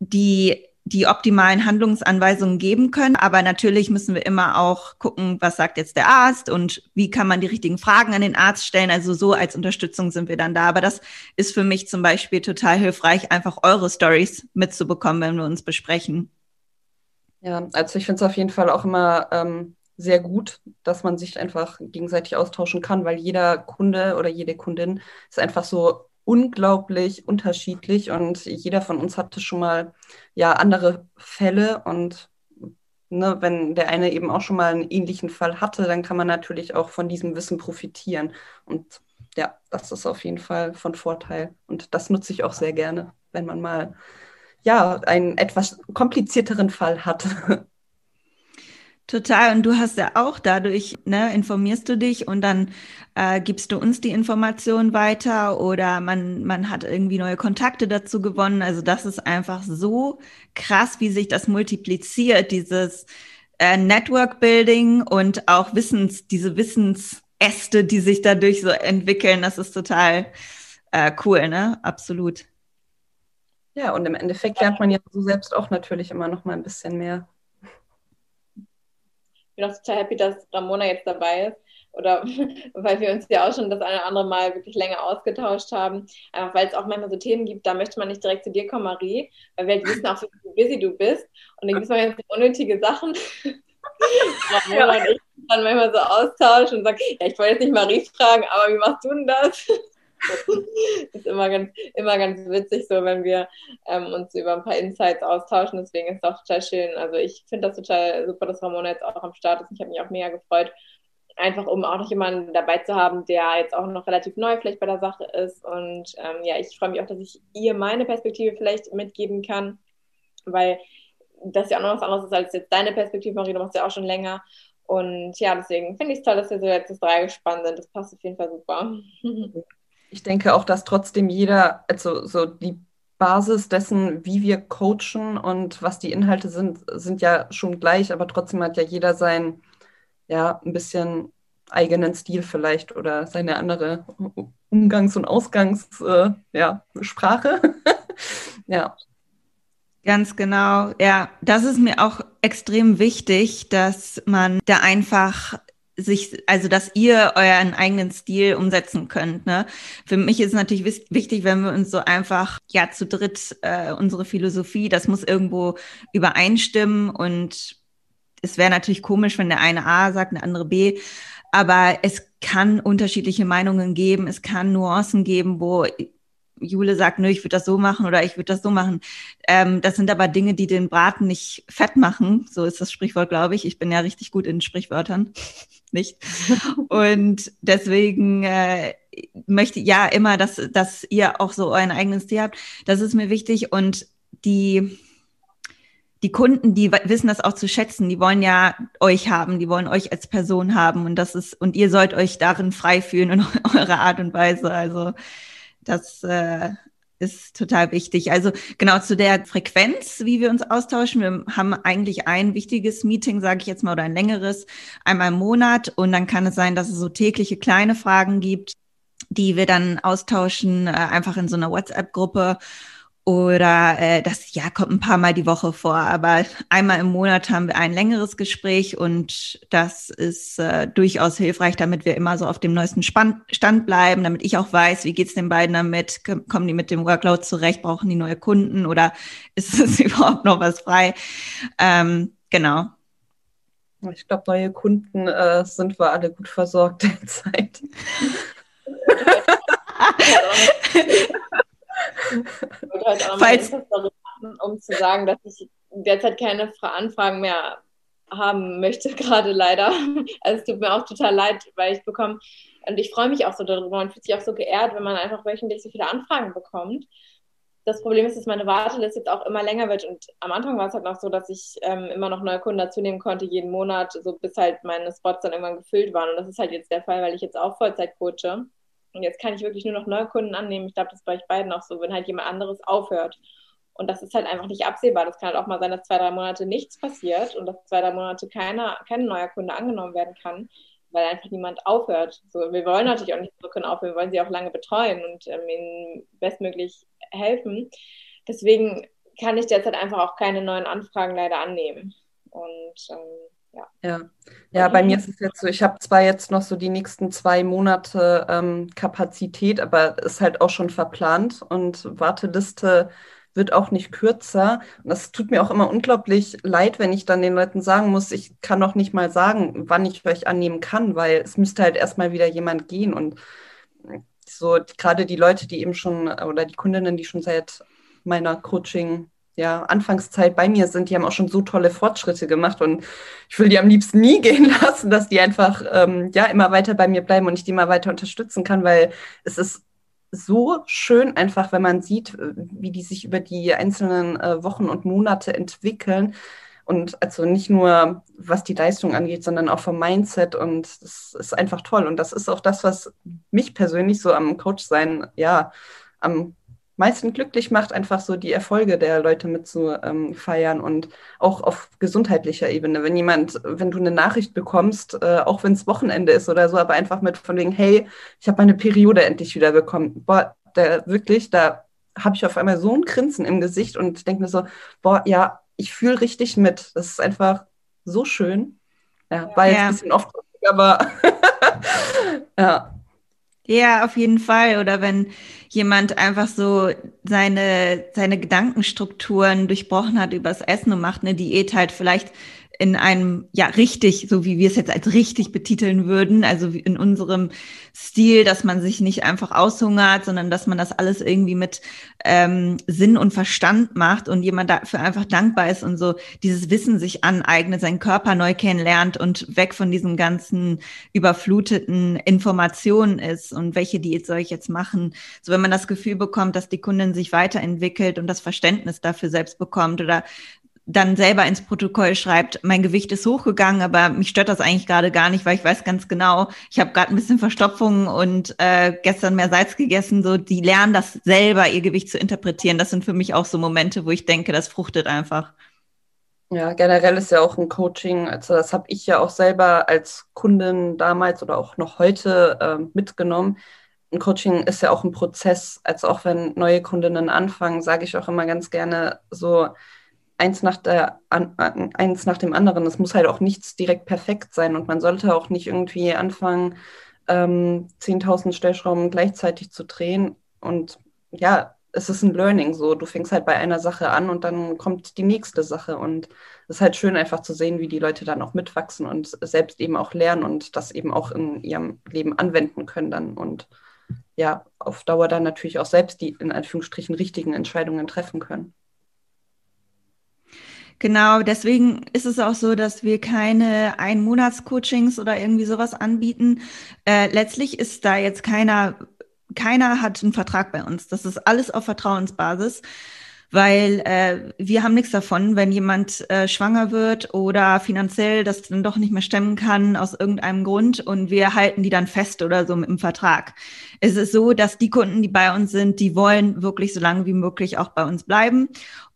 die die optimalen Handlungsanweisungen geben können. Aber natürlich müssen wir immer auch gucken, was sagt jetzt der Arzt und wie kann man die richtigen Fragen an den Arzt stellen. Also so als Unterstützung sind wir dann da. Aber das ist für mich zum Beispiel total hilfreich, einfach eure Stories mitzubekommen, wenn wir uns besprechen. Ja, also ich finde es auf jeden Fall auch immer ähm, sehr gut, dass man sich einfach gegenseitig austauschen kann, weil jeder Kunde oder jede Kundin ist einfach so unglaublich unterschiedlich und jeder von uns hatte schon mal ja andere Fälle und ne, wenn der eine eben auch schon mal einen ähnlichen Fall hatte, dann kann man natürlich auch von diesem Wissen profitieren und ja, das ist auf jeden Fall von Vorteil und das nutze ich auch sehr gerne, wenn man mal ja einen etwas komplizierteren Fall hat. Total. Und du hast ja auch dadurch, ne, informierst du dich und dann äh, gibst du uns die Information weiter oder man, man hat irgendwie neue Kontakte dazu gewonnen. Also das ist einfach so krass, wie sich das multipliziert, dieses äh, Network Building und auch Wissens, diese Wissensäste, die sich dadurch so entwickeln. Das ist total äh, cool, ne? Absolut. Ja, und im Endeffekt lernt man ja so selbst auch natürlich immer noch mal ein bisschen mehr bin auch total happy, dass Ramona jetzt dabei ist. Oder weil wir uns ja auch schon das eine oder andere Mal wirklich länger ausgetauscht haben. Einfach weil es auch manchmal so Themen gibt, da möchte man nicht direkt zu dir kommen, Marie, weil wir halt wissen auch, wie busy du bist. Und dann gibt es mal ganz unnötige Sachen. Ramona und ich dann manchmal so austauschen und sagen, ja, ich wollte jetzt nicht Marie fragen, aber wie machst du denn das? ist immer ganz, immer ganz witzig, so wenn wir ähm, uns über ein paar Insights austauschen. Deswegen ist es auch total schön. Also ich finde das total super, dass Ramona jetzt auch am Start ist. Ich habe mich auch mega gefreut. Einfach um auch noch jemanden dabei zu haben, der jetzt auch noch relativ neu vielleicht bei der Sache ist. Und ähm, ja, ich freue mich auch, dass ich ihr meine Perspektive vielleicht mitgeben kann, weil das ja auch noch was anderes ist als jetzt deine Perspektive, Marie, du machst ja auch schon länger. Und ja, deswegen finde ich es toll, dass wir so jetzt das drei gespannt sind. Das passt auf jeden Fall super. ich denke auch, dass trotzdem jeder, also so die Basis dessen, wie wir coachen und was die Inhalte sind, sind ja schon gleich, aber trotzdem hat ja jeder sein, ja, ein bisschen eigenen Stil vielleicht oder seine andere Umgangs- und Ausgangssprache. Äh, ja, ja. Ganz genau. Ja, das ist mir auch extrem wichtig, dass man da einfach sich, also dass ihr euren eigenen Stil umsetzen könnt. Ne? Für mich ist es natürlich wichtig, wenn wir uns so einfach ja zu dritt äh, unsere Philosophie, das muss irgendwo übereinstimmen und es wäre natürlich komisch, wenn der eine A sagt, der andere B, aber es kann unterschiedliche Meinungen geben, es kann Nuancen geben, wo Jule sagt, nö, ich würde das so machen oder ich würde das so machen. Ähm, das sind aber Dinge, die den Braten nicht fett machen. So ist das Sprichwort, glaube ich. Ich bin ja richtig gut in Sprichwörtern. nicht. Und deswegen äh, möchte ja immer, dass, dass ihr auch so euren eigenen Stil habt. Das ist mir wichtig. Und die, die Kunden, die wissen das auch zu schätzen, die wollen ja euch haben, die wollen euch als Person haben und das ist, und ihr sollt euch darin frei fühlen in eurer Art und Weise. Also das, äh, ist total wichtig. Also genau zu der Frequenz, wie wir uns austauschen. Wir haben eigentlich ein wichtiges Meeting, sage ich jetzt mal, oder ein längeres, einmal im Monat. Und dann kann es sein, dass es so tägliche kleine Fragen gibt, die wir dann austauschen, äh, einfach in so einer WhatsApp-Gruppe. Oder äh, das ja kommt ein paar Mal die Woche vor, aber einmal im Monat haben wir ein längeres Gespräch und das ist äh, durchaus hilfreich, damit wir immer so auf dem neuesten Span Stand bleiben, damit ich auch weiß, wie geht's den beiden damit, kommen die mit dem Workload zurecht, brauchen die neue Kunden oder ist es überhaupt noch was frei? Ähm, genau. Ich glaube, neue Kunden äh, sind wir alle gut versorgt derzeit. Ich wollte heute auch Falls... machen, um zu sagen, dass ich derzeit keine Anfragen mehr haben möchte, gerade leider. Also es tut mir auch total leid, weil ich bekomme, und ich freue mich auch so darüber, man fühlt sich auch so geehrt, wenn man einfach wöchentlich so viele Anfragen bekommt. Das Problem ist, dass meine Warteliste jetzt auch immer länger wird und am Anfang war es halt noch so, dass ich ähm, immer noch neue Kunden dazu nehmen konnte, jeden Monat, so bis halt meine Spots dann irgendwann gefüllt waren. Und das ist halt jetzt der Fall, weil ich jetzt auch Vollzeit coache. Und jetzt kann ich wirklich nur noch neue Kunden annehmen. Ich glaube, das ist bei euch beiden auch so, wenn halt jemand anderes aufhört. Und das ist halt einfach nicht absehbar. Das kann halt auch mal sein, dass zwei, drei Monate nichts passiert und dass zwei, drei Monate keiner, kein neuer Kunde angenommen werden kann, weil einfach niemand aufhört. So, wir wollen natürlich auch nicht so können aufhören, wir wollen sie auch lange betreuen und ähm, ihnen bestmöglich helfen. Deswegen kann ich derzeit einfach auch keine neuen Anfragen leider annehmen. Und ähm, ja. Ja, ja bei mir ist es jetzt so, ich habe zwar jetzt noch so die nächsten zwei Monate ähm, Kapazität, aber ist halt auch schon verplant und Warteliste wird auch nicht kürzer. Und das tut mir auch immer unglaublich leid, wenn ich dann den Leuten sagen muss, ich kann noch nicht mal sagen, wann ich euch annehmen kann, weil es müsste halt erstmal wieder jemand gehen. Und so gerade die Leute, die eben schon, oder die Kundinnen, die schon seit meiner Coaching ja, Anfangszeit bei mir sind, die haben auch schon so tolle Fortschritte gemacht und ich will die am liebsten nie gehen lassen, dass die einfach ähm, ja immer weiter bei mir bleiben und ich die mal weiter unterstützen kann, weil es ist so schön einfach, wenn man sieht, äh, wie die sich über die einzelnen äh, Wochen und Monate entwickeln. Und also nicht nur was die Leistung angeht, sondern auch vom Mindset. Und das ist einfach toll. Und das ist auch das, was mich persönlich so am Coach sein, ja, am meisten glücklich macht, einfach so die Erfolge der Leute mit zu ähm, feiern und auch auf gesundheitlicher Ebene. Wenn jemand, wenn du eine Nachricht bekommst, äh, auch wenn es Wochenende ist oder so, aber einfach mit von wegen, hey, ich habe meine Periode endlich wieder bekommen. Boah, der wirklich, da habe ich auf einmal so ein Grinsen im Gesicht und denke mir so, boah, ja, ich fühle richtig mit. Das ist einfach so schön. Ja, war jetzt ja. ein bisschen oft, aber ja. Ja, auf jeden Fall. Oder wenn jemand einfach so seine, seine Gedankenstrukturen durchbrochen hat übers Essen und macht eine Diät halt vielleicht in einem, ja, richtig, so wie wir es jetzt als richtig betiteln würden, also in unserem Stil, dass man sich nicht einfach aushungert, sondern dass man das alles irgendwie mit ähm, Sinn und Verstand macht und jemand dafür einfach dankbar ist und so dieses Wissen sich aneignet, seinen Körper neu kennenlernt und weg von diesen ganzen überfluteten Informationen ist und welche Diät soll ich jetzt machen. So wenn man das Gefühl bekommt, dass die Kundin sich weiterentwickelt und das Verständnis dafür selbst bekommt oder dann selber ins Protokoll schreibt, mein Gewicht ist hochgegangen, aber mich stört das eigentlich gerade gar nicht, weil ich weiß ganz genau, ich habe gerade ein bisschen Verstopfung und äh, gestern mehr Salz gegessen. So, die lernen das selber, ihr Gewicht zu interpretieren. Das sind für mich auch so Momente, wo ich denke, das fruchtet einfach. Ja, generell ist ja auch ein Coaching, also das habe ich ja auch selber als Kundin damals oder auch noch heute äh, mitgenommen. Ein Coaching ist ja auch ein Prozess, also auch wenn neue Kundinnen anfangen, sage ich auch immer ganz gerne so, eins nach, der, an, eins nach dem anderen. Es muss halt auch nichts direkt perfekt sein und man sollte auch nicht irgendwie anfangen, ähm, 10.000 Stellschrauben gleichzeitig zu drehen. Und ja, es ist ein Learning so. Du fängst halt bei einer Sache an und dann kommt die nächste Sache. Und es ist halt schön einfach zu sehen, wie die Leute dann auch mitwachsen und selbst eben auch lernen und das eben auch in ihrem Leben anwenden können dann. Und ja, auf Dauer dann natürlich auch selbst die in Anführungsstrichen richtigen Entscheidungen treffen können. Genau, deswegen ist es auch so, dass wir keine Ein-Monats-Coachings oder irgendwie sowas anbieten. Äh, letztlich ist da jetzt keiner, keiner hat einen Vertrag bei uns. Das ist alles auf Vertrauensbasis. weil äh, wir haben nichts davon, wenn jemand äh, schwanger wird oder finanziell das dann doch nicht mehr stemmen kann aus irgendeinem Grund und wir halten die dann fest oder so mit dem Vertrag. Es ist so, dass die Kunden, die bei uns sind, die wollen wirklich so lange wie möglich auch bei uns bleiben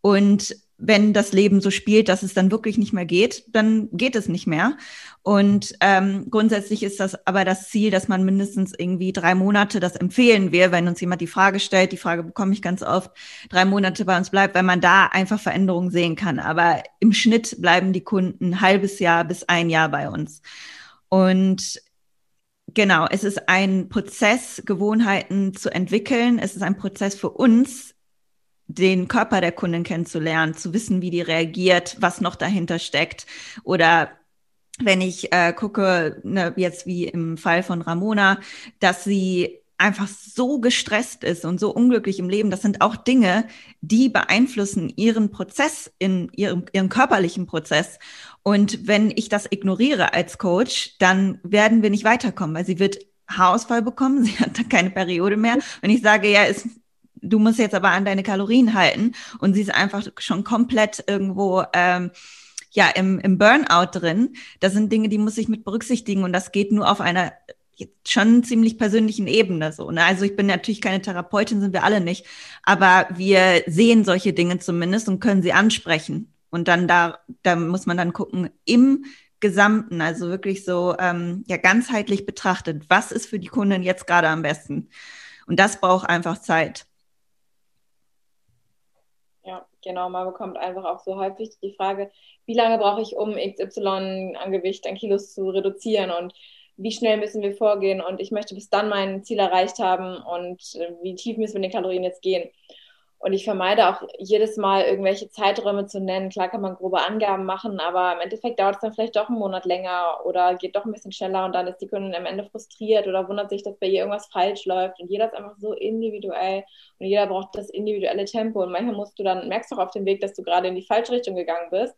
und wenn das Leben so spielt, dass es dann wirklich nicht mehr geht, dann geht es nicht mehr. Und ähm, grundsätzlich ist das aber das Ziel, dass man mindestens irgendwie drei Monate, das empfehlen wir, wenn uns jemand die Frage stellt, die Frage bekomme ich ganz oft, drei Monate bei uns bleibt, weil man da einfach Veränderungen sehen kann. Aber im Schnitt bleiben die Kunden ein halbes Jahr bis ein Jahr bei uns. Und Genau, es ist ein Prozess, Gewohnheiten zu entwickeln. Es ist ein Prozess für uns, den Körper der Kundin kennenzulernen, zu wissen, wie die reagiert, was noch dahinter steckt. Oder wenn ich äh, gucke, ne, jetzt wie im Fall von Ramona, dass sie einfach so gestresst ist und so unglücklich im Leben, das sind auch Dinge, die beeinflussen ihren Prozess, in ihrem, ihren körperlichen Prozess. Und wenn ich das ignoriere als Coach, dann werden wir nicht weiterkommen, weil sie wird Haarausfall bekommen, sie hat keine Periode mehr. Wenn ich sage, ja, ist du musst jetzt aber an deine Kalorien halten und sie ist einfach schon komplett irgendwo ähm, ja im, im Burnout drin. Das sind Dinge, die muss ich mit berücksichtigen und das geht nur auf einer schon ziemlich persönlichen Ebene so. Ne? Also ich bin natürlich keine Therapeutin, sind wir alle nicht, aber wir sehen solche Dinge zumindest und können sie ansprechen. Und dann da, da muss man dann gucken, im Gesamten, also wirklich so ähm, ja ganzheitlich betrachtet, was ist für die Kundin jetzt gerade am besten? Und das braucht einfach Zeit. Genau. Man bekommt einfach auch so häufig die Frage, wie lange brauche ich, um XY an Gewicht, an Kilos zu reduzieren und wie schnell müssen wir vorgehen und ich möchte bis dann mein Ziel erreicht haben und äh, wie tief müssen wir in den Kalorien jetzt gehen. Und ich vermeide auch jedes Mal irgendwelche Zeiträume zu nennen. Klar kann man grobe Angaben machen, aber im Endeffekt dauert es dann vielleicht doch einen Monat länger oder geht doch ein bisschen schneller und dann ist die Kundin am Ende frustriert oder wundert sich, dass bei ihr irgendwas falsch läuft. Und jeder ist einfach so individuell und jeder braucht das individuelle Tempo. Und manchmal musst du dann, merkst du auch auf dem Weg, dass du gerade in die falsche Richtung gegangen bist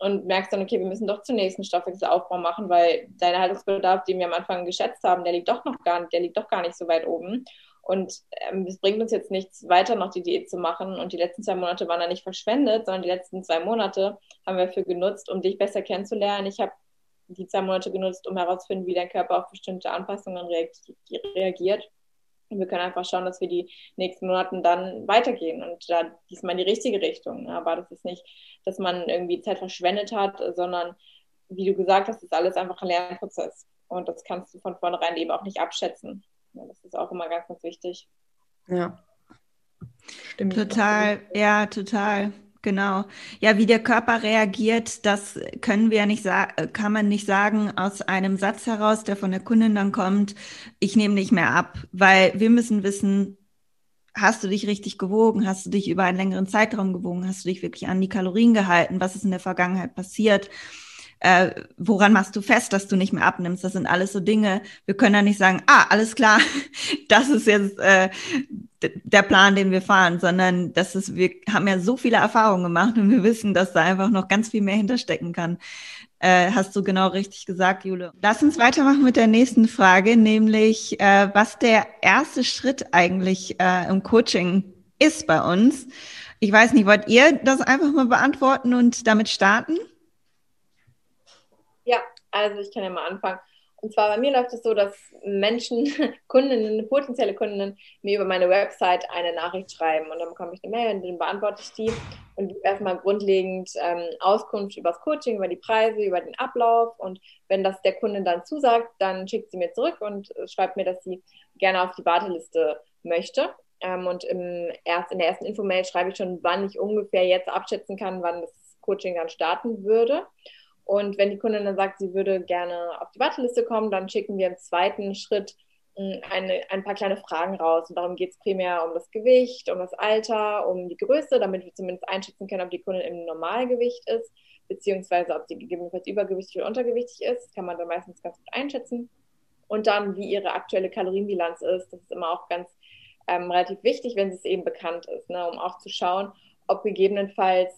und merkst dann, okay, wir müssen doch zunächst einen Stoffwechselaufbau machen, weil dein Haltungsbedarf, den wir am Anfang geschätzt haben, der liegt doch noch gar nicht, der liegt doch gar nicht so weit oben. Und ähm, es bringt uns jetzt nichts weiter, noch die Diät zu machen. Und die letzten zwei Monate waren da nicht verschwendet, sondern die letzten zwei Monate haben wir dafür genutzt, um dich besser kennenzulernen. Ich habe die zwei Monate genutzt, um herauszufinden, wie dein Körper auf bestimmte Anpassungen reagiert. Und wir können einfach schauen, dass wir die nächsten Monate dann weitergehen und da diesmal in die richtige Richtung. Aber das ist nicht, dass man irgendwie Zeit verschwendet hat, sondern wie du gesagt hast, ist alles einfach ein Lernprozess. Und das kannst du von vornherein eben auch nicht abschätzen. Ja, das ist auch immer ganz, ganz wichtig. Ja. Stimmt. Total, ja, total. Genau. Ja, wie der Körper reagiert, das können wir ja nicht sagen, kann man nicht sagen aus einem Satz heraus, der von der Kundin dann kommt, ich nehme nicht mehr ab, weil wir müssen wissen, hast du dich richtig gewogen, hast du dich über einen längeren Zeitraum gewogen, hast du dich wirklich an die Kalorien gehalten, was ist in der Vergangenheit passiert? Äh, woran machst du fest, dass du nicht mehr abnimmst? Das sind alles so Dinge. Wir können ja nicht sagen, ah, alles klar, das ist jetzt äh, der Plan, den wir fahren, sondern das ist, wir haben ja so viele Erfahrungen gemacht und wir wissen, dass da einfach noch ganz viel mehr hinterstecken kann. Äh, hast du genau richtig gesagt, Jule. Lass uns weitermachen mit der nächsten Frage, nämlich äh, was der erste Schritt eigentlich äh, im Coaching ist bei uns. Ich weiß nicht, wollt ihr das einfach mal beantworten und damit starten? Ja, also ich kann ja mal anfangen. Und zwar bei mir läuft es so, dass Menschen, Kundinnen, potenzielle Kundinnen mir über meine Website eine Nachricht schreiben und dann bekomme ich eine Mail und dann beantworte ich die und gebe erstmal grundlegend ähm, Auskunft über das Coaching, über die Preise, über den Ablauf und wenn das der Kundin dann zusagt, dann schickt sie mir zurück und schreibt mir, dass sie gerne auf die Warteliste möchte. Ähm, und im erst, in der ersten Infomail schreibe ich schon, wann ich ungefähr jetzt abschätzen kann, wann das Coaching dann starten würde. Und wenn die Kundin dann sagt, sie würde gerne auf die Warteliste kommen, dann schicken wir im zweiten Schritt hm, eine, ein paar kleine Fragen raus. Und darum geht es primär um das Gewicht, um das Alter, um die Größe, damit wir zumindest einschätzen können, ob die Kundin im Normalgewicht ist, beziehungsweise ob sie gegebenenfalls übergewichtig oder untergewichtig ist. Das kann man dann meistens ganz gut einschätzen. Und dann, wie ihre aktuelle Kalorienbilanz ist. Das ist immer auch ganz ähm, relativ wichtig, wenn es eben bekannt ist, ne, um auch zu schauen, ob gegebenenfalls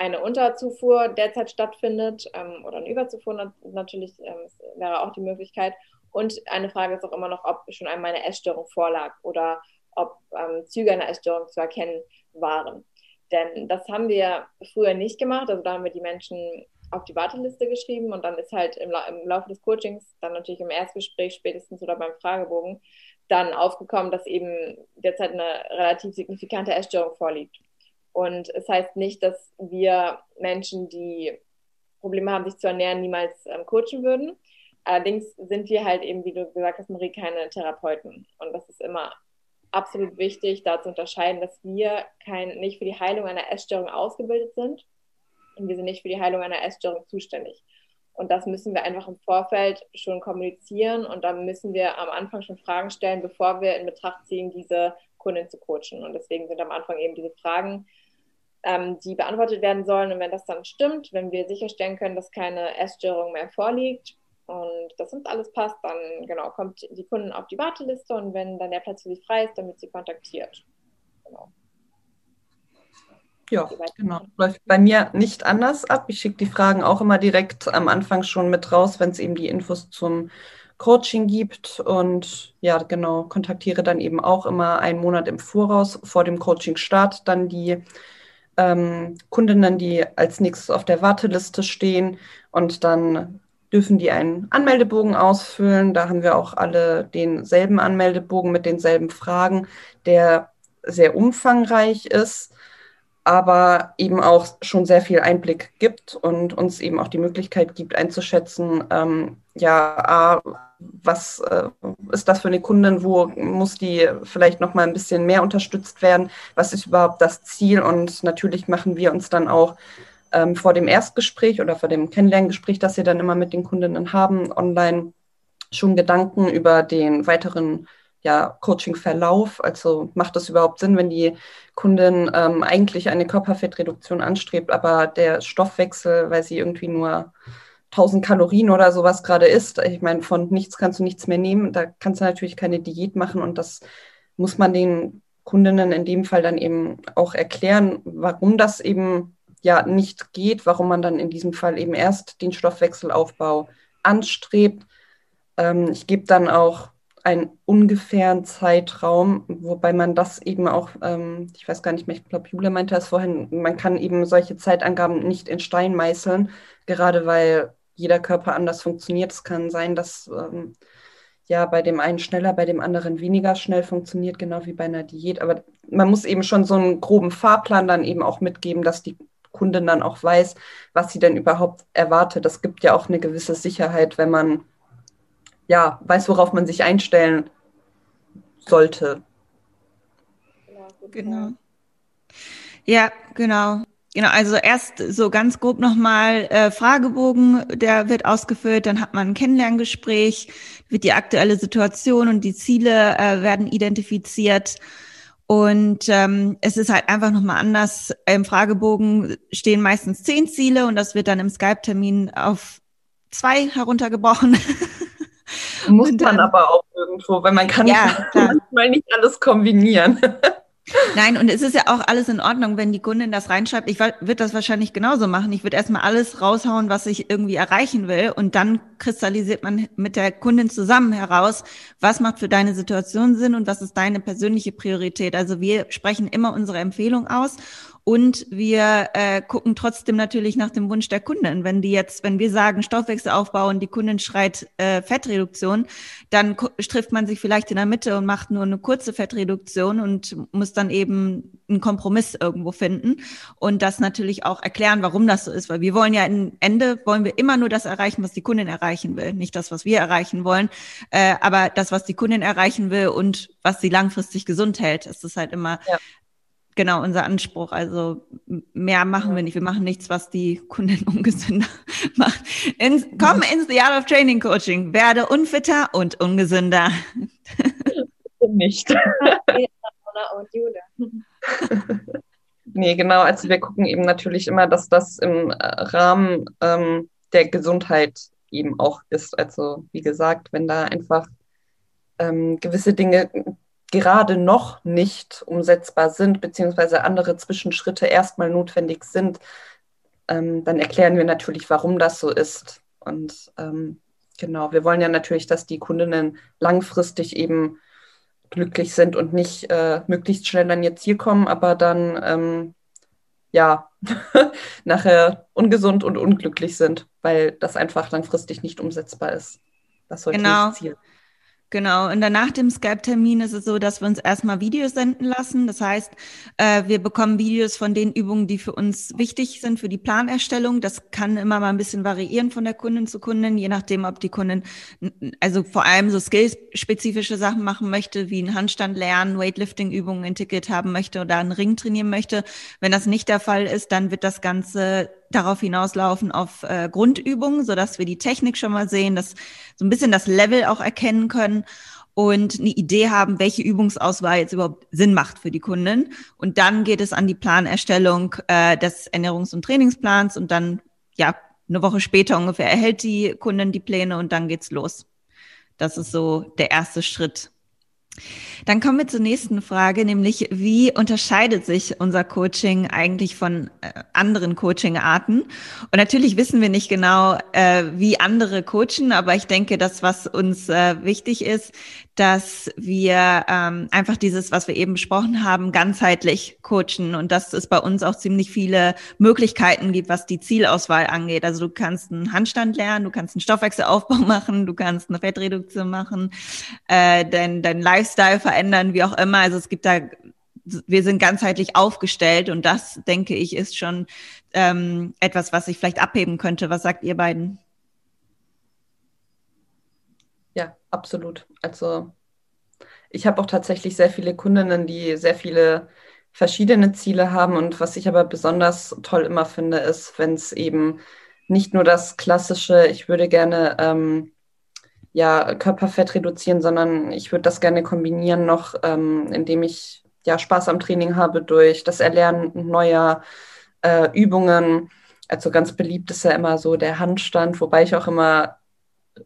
eine Unterzufuhr derzeit stattfindet ähm, oder eine Überzufuhr natürlich ähm, wäre auch die Möglichkeit. Und eine Frage ist auch immer noch, ob schon einmal eine Essstörung vorlag oder ob ähm, Züge einer Essstörung zu erkennen waren. Denn das haben wir früher nicht gemacht. Also da haben wir die Menschen auf die Warteliste geschrieben und dann ist halt im, La im Laufe des Coachings, dann natürlich im Erstgespräch spätestens oder beim Fragebogen, dann aufgekommen, dass eben derzeit eine relativ signifikante Essstörung vorliegt. Und es heißt nicht, dass wir Menschen, die Probleme haben, sich zu ernähren, niemals ähm, coachen würden. Allerdings sind wir halt eben, wie du gesagt hast, Marie, keine Therapeuten. Und das ist immer absolut wichtig, da zu unterscheiden, dass wir kein, nicht für die Heilung einer Essstörung ausgebildet sind und wir sind nicht für die Heilung einer Essstörung zuständig. Und das müssen wir einfach im Vorfeld schon kommunizieren und dann müssen wir am Anfang schon Fragen stellen, bevor wir in Betracht ziehen, diese Kundin zu coachen. Und deswegen sind am Anfang eben diese Fragen, ähm, die beantwortet werden sollen. Und wenn das dann stimmt, wenn wir sicherstellen können, dass keine Essstörung mehr vorliegt und das uns alles passt, dann genau kommt die Kundin auf die Warteliste und wenn dann der Platz für sie frei ist, dann wird sie kontaktiert. Genau. Ja, genau. Läuft bei mir nicht anders ab. Ich schicke die Fragen auch immer direkt am Anfang schon mit raus, wenn es eben die Infos zum Coaching gibt. Und ja, genau, kontaktiere dann eben auch immer einen Monat im Voraus vor dem Coaching-Start dann die ähm, Kundinnen, die als nächstes auf der Warteliste stehen. Und dann dürfen die einen Anmeldebogen ausfüllen. Da haben wir auch alle denselben Anmeldebogen mit denselben Fragen, der sehr umfangreich ist aber eben auch schon sehr viel Einblick gibt und uns eben auch die Möglichkeit gibt einzuschätzen, ähm, ja, A, was äh, ist das für eine Kundin, wo muss die vielleicht noch mal ein bisschen mehr unterstützt werden, was ist überhaupt das Ziel und natürlich machen wir uns dann auch ähm, vor dem Erstgespräch oder vor dem Kennenlerngespräch, das wir dann immer mit den Kundinnen haben, online schon Gedanken über den weiteren ja, Coaching-Verlauf? Also macht das überhaupt Sinn, wenn die Kundin ähm, eigentlich eine Körperfettreduktion anstrebt, aber der Stoffwechsel, weil sie irgendwie nur 1000 Kalorien oder sowas gerade isst, ich meine, von nichts kannst du nichts mehr nehmen, da kannst du natürlich keine Diät machen und das muss man den Kundinnen in dem Fall dann eben auch erklären, warum das eben ja nicht geht, warum man dann in diesem Fall eben erst den Stoffwechselaufbau anstrebt. Ähm, ich gebe dann auch einen ungefähren Zeitraum, wobei man das eben auch, ähm, ich weiß gar nicht mehr, ich glaube, Jule meinte das vorhin, man kann eben solche Zeitangaben nicht in Stein meißeln, gerade weil jeder Körper anders funktioniert. Es kann sein, dass ähm, ja bei dem einen schneller, bei dem anderen weniger schnell funktioniert, genau wie bei einer Diät. Aber man muss eben schon so einen groben Fahrplan dann eben auch mitgeben, dass die Kundin dann auch weiß, was sie denn überhaupt erwartet. Das gibt ja auch eine gewisse Sicherheit, wenn man ja, weiß, worauf man sich einstellen sollte. Genau. Ja, genau. Genau, also erst so ganz grob nochmal äh, Fragebogen, der wird ausgefüllt, dann hat man ein Kennenlerngespräch, wird die aktuelle Situation und die Ziele äh, werden identifiziert. Und ähm, es ist halt einfach nochmal anders. Im Fragebogen stehen meistens zehn Ziele und das wird dann im Skype-Termin auf zwei heruntergebrochen. Muss dann, man aber auch irgendwo, weil man kann ja, manchmal nicht alles kombinieren. Nein, und es ist ja auch alles in Ordnung, wenn die Kundin das reinschreibt. Ich würde das wahrscheinlich genauso machen. Ich würde erstmal alles raushauen, was ich irgendwie erreichen will. Und dann kristallisiert man mit der Kundin zusammen heraus, was macht für deine Situation Sinn und was ist deine persönliche Priorität. Also wir sprechen immer unsere Empfehlung aus und wir äh, gucken trotzdem natürlich nach dem Wunsch der Kunden. Wenn die jetzt, wenn wir sagen Stoffwechselaufbau und die Kundin schreit äh, Fettreduktion, dann trifft man sich vielleicht in der Mitte und macht nur eine kurze Fettreduktion und muss dann eben einen Kompromiss irgendwo finden und das natürlich auch erklären, warum das so ist, weil wir wollen ja im Ende wollen wir immer nur das erreichen, was die Kundin erreichen will, nicht das, was wir erreichen wollen, äh, aber das, was die Kundin erreichen will und was sie langfristig gesund hält, ist es halt immer ja genau unser Anspruch. Also mehr machen wir nicht. Wir machen nichts, was die Kunden ungesünder macht. In, komm ins The Art of Training Coaching. Werde unfitter und ungesünder. Nicht. nee, genau. Also wir gucken eben natürlich immer, dass das im äh, Rahmen ähm, der Gesundheit eben auch ist. Also wie gesagt, wenn da einfach ähm, gewisse Dinge gerade noch nicht umsetzbar sind, beziehungsweise andere Zwischenschritte erstmal notwendig sind, ähm, dann erklären wir natürlich, warum das so ist. Und ähm, genau, wir wollen ja natürlich, dass die Kundinnen langfristig eben glücklich sind und nicht äh, möglichst schnell an ihr Ziel kommen, aber dann ähm, ja, nachher ungesund und unglücklich sind, weil das einfach langfristig nicht umsetzbar ist. Das sollte genau. das Ziel. Genau, und dann nach dem Skype-Termin ist es so, dass wir uns erstmal Videos senden lassen. Das heißt, äh, wir bekommen Videos von den Übungen, die für uns wichtig sind für die Planerstellung. Das kann immer mal ein bisschen variieren von der Kundin zu Kundin, je nachdem, ob die Kundin also vor allem so skillspezifische Sachen machen möchte, wie einen Handstand lernen, Weightlifting-Übungen Ticket haben möchte oder einen Ring trainieren möchte. Wenn das nicht der Fall ist, dann wird das Ganze darauf hinauslaufen auf äh, Grundübungen, so dass wir die Technik schon mal sehen, dass so ein bisschen das Level auch erkennen können und eine Idee haben, welche Übungsauswahl jetzt überhaupt Sinn macht für die Kunden. Und dann geht es an die Planerstellung äh, des Ernährungs- und Trainingsplans und dann, ja, eine Woche später ungefähr erhält die Kundin die Pläne und dann geht's los. Das ist so der erste Schritt. Dann kommen wir zur nächsten Frage, nämlich wie unterscheidet sich unser Coaching eigentlich von äh, anderen Coaching-Arten? Und natürlich wissen wir nicht genau, äh, wie andere coachen, aber ich denke, das, was uns äh, wichtig ist, dass wir ähm, einfach dieses, was wir eben besprochen haben, ganzheitlich coachen und dass es bei uns auch ziemlich viele Möglichkeiten gibt, was die Zielauswahl angeht. Also du kannst einen Handstand lernen, du kannst einen Stoffwechselaufbau machen, du kannst eine Fettreduktion machen, äh, dein, dein Lifestyle verändern, wie auch immer. Also es gibt da wir sind ganzheitlich aufgestellt und das, denke ich, ist schon ähm, etwas, was sich vielleicht abheben könnte. Was sagt ihr beiden? Ja, absolut. Also ich habe auch tatsächlich sehr viele Kundinnen, die sehr viele verschiedene Ziele haben. Und was ich aber besonders toll immer finde, ist, wenn es eben nicht nur das klassische, ich würde gerne ähm, ja, Körperfett reduzieren, sondern ich würde das gerne kombinieren noch, ähm, indem ich ja Spaß am Training habe durch das Erlernen neuer äh, Übungen. Also ganz beliebt ist ja immer so der Handstand, wobei ich auch immer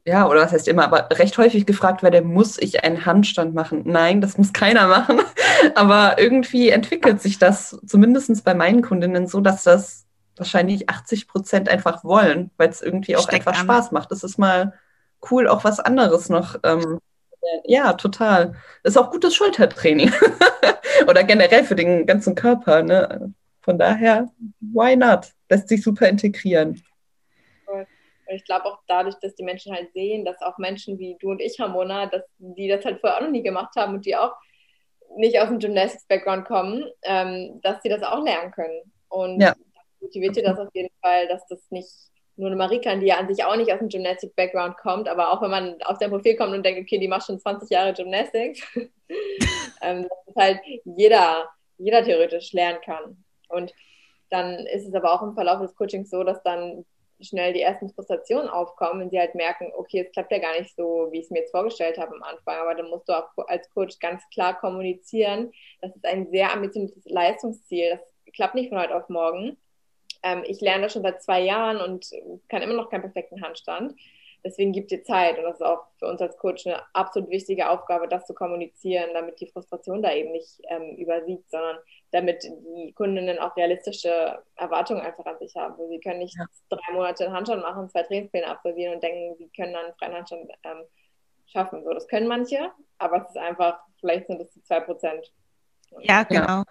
ja, oder was heißt immer, aber recht häufig gefragt werde, muss ich einen Handstand machen? Nein, das muss keiner machen. aber irgendwie entwickelt sich das, zumindest bei meinen Kundinnen, so, dass das wahrscheinlich 80 Prozent einfach wollen, weil es irgendwie auch Steckt einfach an. Spaß macht. Das ist mal cool, auch was anderes noch. Ähm, ja, total. Ist auch gutes Schultertraining. oder generell für den ganzen Körper. Ne? Von daher, why not? Lässt sich super integrieren. Ich glaube auch dadurch, dass die Menschen halt sehen, dass auch Menschen wie du und ich, Ramona, dass die das halt vorher auch noch nie gemacht haben und die auch nicht aus dem Gymnastics-Background kommen, ähm, dass sie das auch lernen können. Und ja. motiviert dir das auf jeden Fall, dass das nicht nur eine Marie kann, die ja an sich auch nicht aus dem Gymnastics-Background kommt, aber auch wenn man auf dein Profil kommt und denkt, okay, die macht schon 20 Jahre Gymnastics, ähm, dass halt jeder, jeder theoretisch lernen kann. Und dann ist es aber auch im Verlauf des Coachings so, dass dann schnell die ersten Frustrationen aufkommen, wenn sie halt merken, okay, es klappt ja gar nicht so, wie ich es mir jetzt vorgestellt habe am Anfang. Aber dann musst du auch als Coach ganz klar kommunizieren, das ist ein sehr ambitioniertes Leistungsziel. Das klappt nicht von heute auf morgen. Ähm, ich lerne das schon seit zwei Jahren und kann immer noch keinen perfekten Handstand. Deswegen gibt dir Zeit und das ist auch für uns als Coach eine absolut wichtige Aufgabe, das zu kommunizieren, damit die Frustration da eben nicht ähm, übersiegt, sondern damit die Kundinnen auch realistische Erwartungen einfach an sich haben. Sie können nicht ja. drei Monate einen Handstand machen, zwei Trainingspläne absolvieren und denken, sie können dann einen freien Handstand ähm, schaffen. So, das können manche, aber es ist einfach, vielleicht sind es die zwei Prozent. Ja, genau.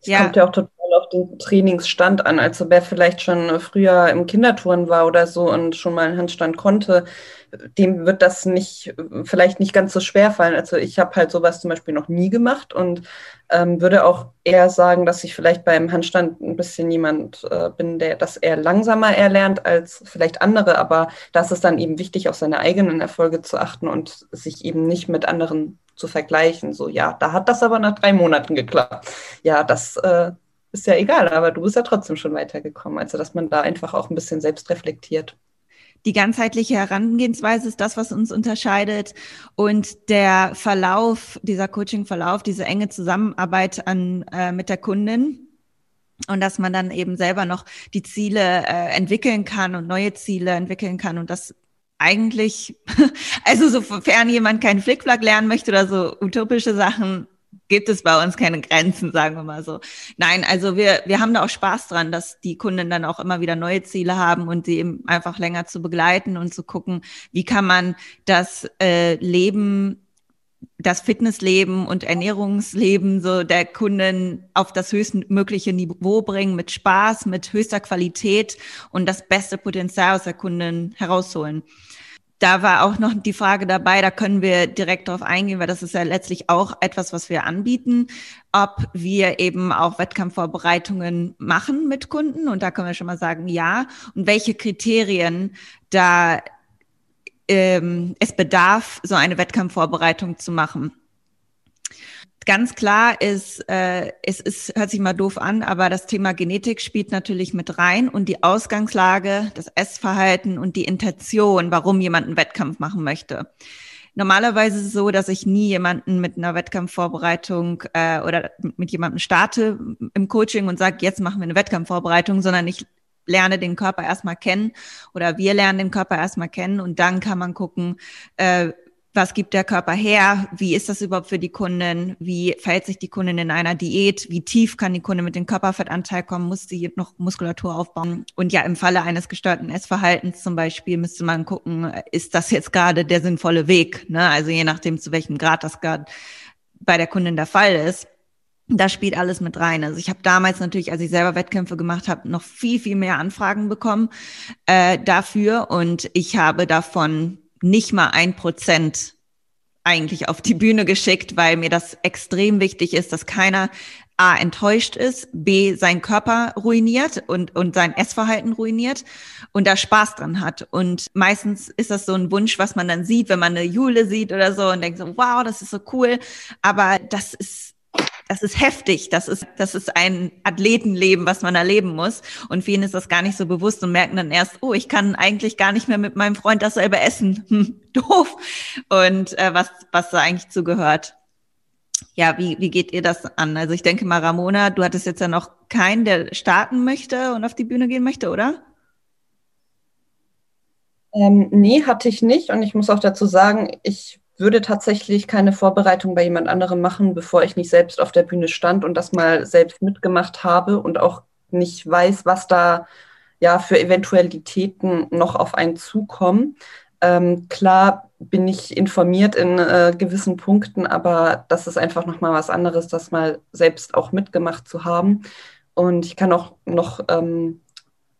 Es ja. kommt ja auch total auf den Trainingsstand an. Also wer vielleicht schon früher im Kinderturnen war oder so und schon mal einen Handstand konnte, dem wird das nicht, vielleicht nicht ganz so schwer fallen. Also ich habe halt sowas zum Beispiel noch nie gemacht und ähm, würde auch eher sagen, dass ich vielleicht beim Handstand ein bisschen jemand äh, bin, der das eher langsamer erlernt als vielleicht andere. Aber das ist dann eben wichtig, auf seine eigenen Erfolge zu achten und sich eben nicht mit anderen zu vergleichen. So, ja, da hat das aber nach drei Monaten geklappt. Ja, das äh, ist ja egal, aber du bist ja trotzdem schon weitergekommen. Also, dass man da einfach auch ein bisschen selbst reflektiert. Die ganzheitliche Herangehensweise ist das, was uns unterscheidet. Und der Verlauf, dieser Coaching-Verlauf, diese enge Zusammenarbeit an, äh, mit der Kundin, und dass man dann eben selber noch die Ziele äh, entwickeln kann und neue Ziele entwickeln kann und das eigentlich, also sofern jemand keinen Flickflack lernen möchte oder so utopische Sachen, gibt es bei uns keine Grenzen, sagen wir mal so. Nein, also wir, wir haben da auch Spaß dran, dass die Kunden dann auch immer wieder neue Ziele haben und sie eben einfach länger zu begleiten und zu gucken, wie kann man das äh, Leben das Fitnessleben und Ernährungsleben so der Kunden auf das höchstmögliche Niveau bringen, mit Spaß, mit höchster Qualität und das beste Potenzial aus der Kunden herausholen. Da war auch noch die Frage dabei, da können wir direkt darauf eingehen, weil das ist ja letztlich auch etwas, was wir anbieten, ob wir eben auch Wettkampfvorbereitungen machen mit Kunden. Und da können wir schon mal sagen, ja. Und welche Kriterien da ähm, es bedarf, so eine Wettkampfvorbereitung zu machen. Ganz klar ist, äh, es ist, hört sich mal doof an, aber das Thema Genetik spielt natürlich mit rein und die Ausgangslage, das Essverhalten und die Intention, warum jemand einen Wettkampf machen möchte. Normalerweise ist es so, dass ich nie jemanden mit einer Wettkampfvorbereitung äh, oder mit jemandem starte im Coaching und sage, jetzt machen wir eine Wettkampfvorbereitung, sondern ich lerne den Körper erstmal kennen oder wir lernen den Körper erstmal kennen und dann kann man gucken, äh, was gibt der Körper her? Wie ist das überhaupt für die Kundin? Wie verhält sich die Kundin in einer Diät? Wie tief kann die Kundin mit dem Körperfettanteil kommen? Muss sie noch Muskulatur aufbauen? Und ja, im Falle eines gestörten Essverhaltens zum Beispiel müsste man gucken, ist das jetzt gerade der sinnvolle Weg? Ne? Also je nachdem, zu welchem Grad das gerade bei der Kundin der Fall ist da spielt alles mit rein. Also ich habe damals natürlich, als ich selber Wettkämpfe gemacht habe, noch viel, viel mehr Anfragen bekommen äh, dafür. Und ich habe davon nicht mal ein Prozent eigentlich auf die Bühne geschickt, weil mir das extrem wichtig ist, dass keiner A enttäuscht ist, B sein Körper ruiniert und, und sein Essverhalten ruiniert und da Spaß dran hat. Und meistens ist das so ein Wunsch, was man dann sieht, wenn man eine Jule sieht oder so und denkt so, wow, das ist so cool. Aber das ist das ist heftig. Das ist, das ist ein Athletenleben, was man erleben muss. Und vielen ist das gar nicht so bewusst und merken dann erst, oh, ich kann eigentlich gar nicht mehr mit meinem Freund dasselbe essen. Hm, doof. Und äh, was, was da eigentlich zugehört. Ja, wie, wie geht ihr das an? Also ich denke mal, Ramona, du hattest jetzt ja noch keinen, der starten möchte und auf die Bühne gehen möchte, oder? Ähm, nee, hatte ich nicht. Und ich muss auch dazu sagen, ich würde tatsächlich keine Vorbereitung bei jemand anderem machen, bevor ich nicht selbst auf der Bühne stand und das mal selbst mitgemacht habe und auch nicht weiß, was da ja für Eventualitäten noch auf einen zukommen. Ähm, klar bin ich informiert in äh, gewissen Punkten, aber das ist einfach noch mal was anderes, das mal selbst auch mitgemacht zu haben. Und ich kann auch noch ähm,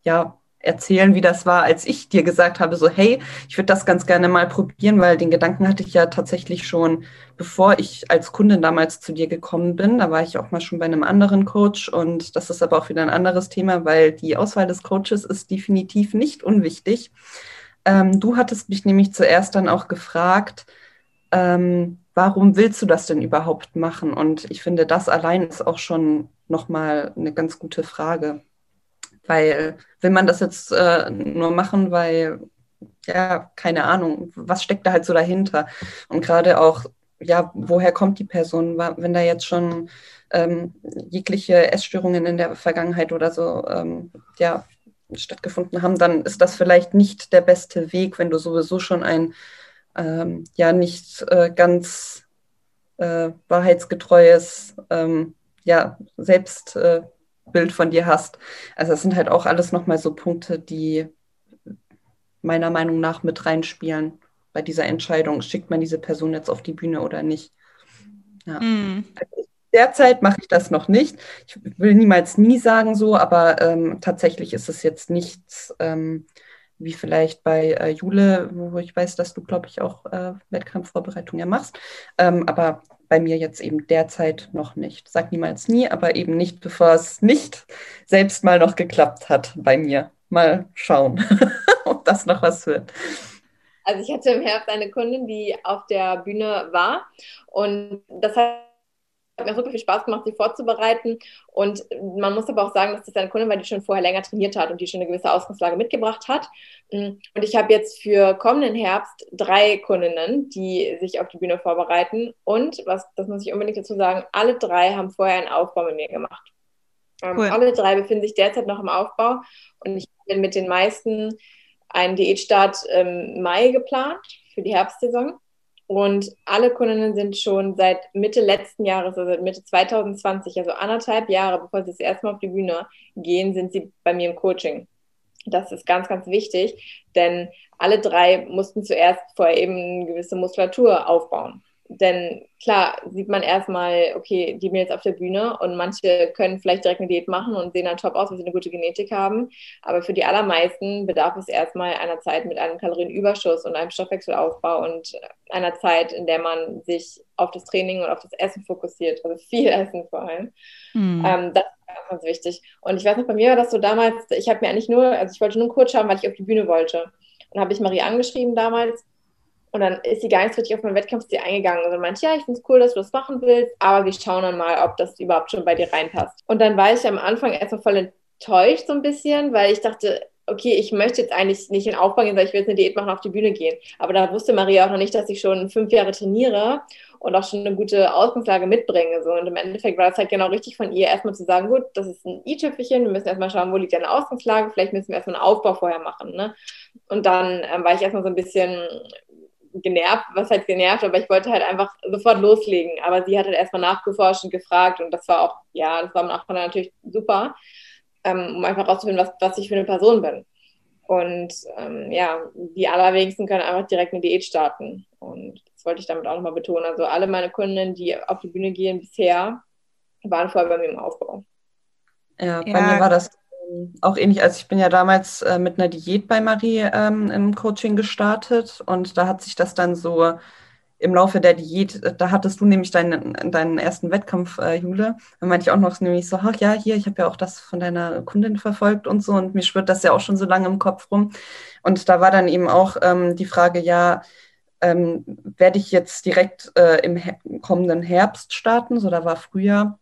ja erzählen, wie das war, als ich dir gesagt habe, so hey, ich würde das ganz gerne mal probieren, weil den Gedanken hatte ich ja tatsächlich schon, bevor ich als Kundin damals zu dir gekommen bin. Da war ich auch mal schon bei einem anderen Coach und das ist aber auch wieder ein anderes Thema, weil die Auswahl des Coaches ist definitiv nicht unwichtig. Ähm, du hattest mich nämlich zuerst dann auch gefragt, ähm, warum willst du das denn überhaupt machen? Und ich finde, das allein ist auch schon nochmal eine ganz gute Frage. Weil will man das jetzt äh, nur machen, weil, ja, keine Ahnung, was steckt da halt so dahinter? Und gerade auch, ja, woher kommt die Person? Wenn da jetzt schon ähm, jegliche Essstörungen in der Vergangenheit oder so, ähm, ja, stattgefunden haben, dann ist das vielleicht nicht der beste Weg, wenn du sowieso schon ein ähm, ja nicht äh, ganz äh, wahrheitsgetreues ähm, ja, selbst äh, Bild von dir hast. Also das sind halt auch alles nochmal so Punkte, die meiner Meinung nach mit reinspielen bei dieser Entscheidung, schickt man diese Person jetzt auf die Bühne oder nicht. Ja. Mm. derzeit mache ich das noch nicht. Ich will niemals nie sagen so, aber ähm, tatsächlich ist es jetzt nichts ähm, wie vielleicht bei äh, Jule, wo ich weiß, dass du, glaube ich, auch äh, Wettkampfvorbereitung ja machst. Ähm, aber bei mir jetzt eben derzeit noch nicht. Sag niemals nie, aber eben nicht, bevor es nicht selbst mal noch geklappt hat bei mir. Mal schauen, ob das noch was wird. Also ich hatte im Herbst eine Kundin, die auf der Bühne war und das hat hat mir super viel Spaß gemacht, sie vorzubereiten. Und man muss aber auch sagen, dass das eine Kundin war, die schon vorher länger trainiert hat und die schon eine gewisse Ausgangslage mitgebracht hat. Und ich habe jetzt für kommenden Herbst drei Kundinnen, die sich auf die Bühne vorbereiten. Und, was, das muss ich unbedingt dazu sagen, alle drei haben vorher einen Aufbau mit mir gemacht. Ähm, cool. Alle drei befinden sich derzeit noch im Aufbau und ich bin mit den meisten einen Diätstart im Mai geplant für die Herbstsaison. Und alle Kundinnen sind schon seit Mitte letzten Jahres, also Mitte 2020, also anderthalb Jahre, bevor sie das erste Mal auf die Bühne gehen, sind sie bei mir im Coaching. Das ist ganz, ganz wichtig, denn alle drei mussten zuerst vorher eben eine gewisse Muskulatur aufbauen. Denn klar sieht man erstmal, okay, die Mädels auf der Bühne und manche können vielleicht direkt eine Diät machen und sehen dann top aus, weil sie eine gute Genetik haben. Aber für die allermeisten bedarf es erstmal einer Zeit mit einem Kalorienüberschuss und einem Stoffwechselaufbau und einer Zeit, in der man sich auf das Training und auf das Essen fokussiert, also viel Essen vor allem. Mhm. Ähm, das ist ganz wichtig. Und ich weiß noch, bei mir war das so damals, ich habe mir eigentlich nur, also ich wollte nur Coach haben, weil ich auf die Bühne wollte. Und habe ich Marie angeschrieben damals und dann ist sie gar nicht richtig auf meinen Wettkampfstil eingegangen und meinte, ja, ich finde es cool, dass du das machen willst, aber wir schauen dann mal, ob das überhaupt schon bei dir reinpasst. Und dann war ich am Anfang erstmal voll enttäuscht so ein bisschen, weil ich dachte, okay, ich möchte jetzt eigentlich nicht in Aufbau gehen, sondern ich will jetzt eine Diät machen, auf die Bühne gehen. Aber da wusste Maria auch noch nicht, dass ich schon fünf Jahre trainiere und auch schon eine gute Ausgangslage mitbringe. So. Und im Endeffekt war das halt genau richtig von ihr, erstmal zu sagen, gut, das ist ein i-Tüpfelchen, wir müssen erstmal schauen, wo liegt deine Ausgangslage, vielleicht müssen wir erstmal einen Aufbau vorher machen. Ne? Und dann ähm, war ich erstmal so ein bisschen genervt, was halt genervt, aber ich wollte halt einfach sofort loslegen. Aber sie hat halt erstmal nachgeforscht und gefragt und das war auch, ja, das war am Anfang natürlich super, ähm, um einfach rauszufinden, was, was ich für eine Person bin. Und ähm, ja, die allerwenigsten können einfach direkt eine Diät starten. Und das wollte ich damit auch nochmal betonen. Also alle meine Kundinnen, die auf die Bühne gehen bisher, waren vorher bei mir im Aufbau. Ja, bei ja. mir war das auch ähnlich, also ich bin ja damals äh, mit einer Diät bei Marie ähm, im Coaching gestartet und da hat sich das dann so im Laufe der Diät, äh, da hattest du nämlich deinen, deinen ersten Wettkampf, äh, Jule. Da meinte ich auch noch nämlich so, ach ja, hier, ich habe ja auch das von deiner Kundin verfolgt und so und mir schwirrt das ja auch schon so lange im Kopf rum. Und da war dann eben auch ähm, die Frage, ja, ähm, werde ich jetzt direkt äh, im kommenden Herbst starten? So, da war Frühjahr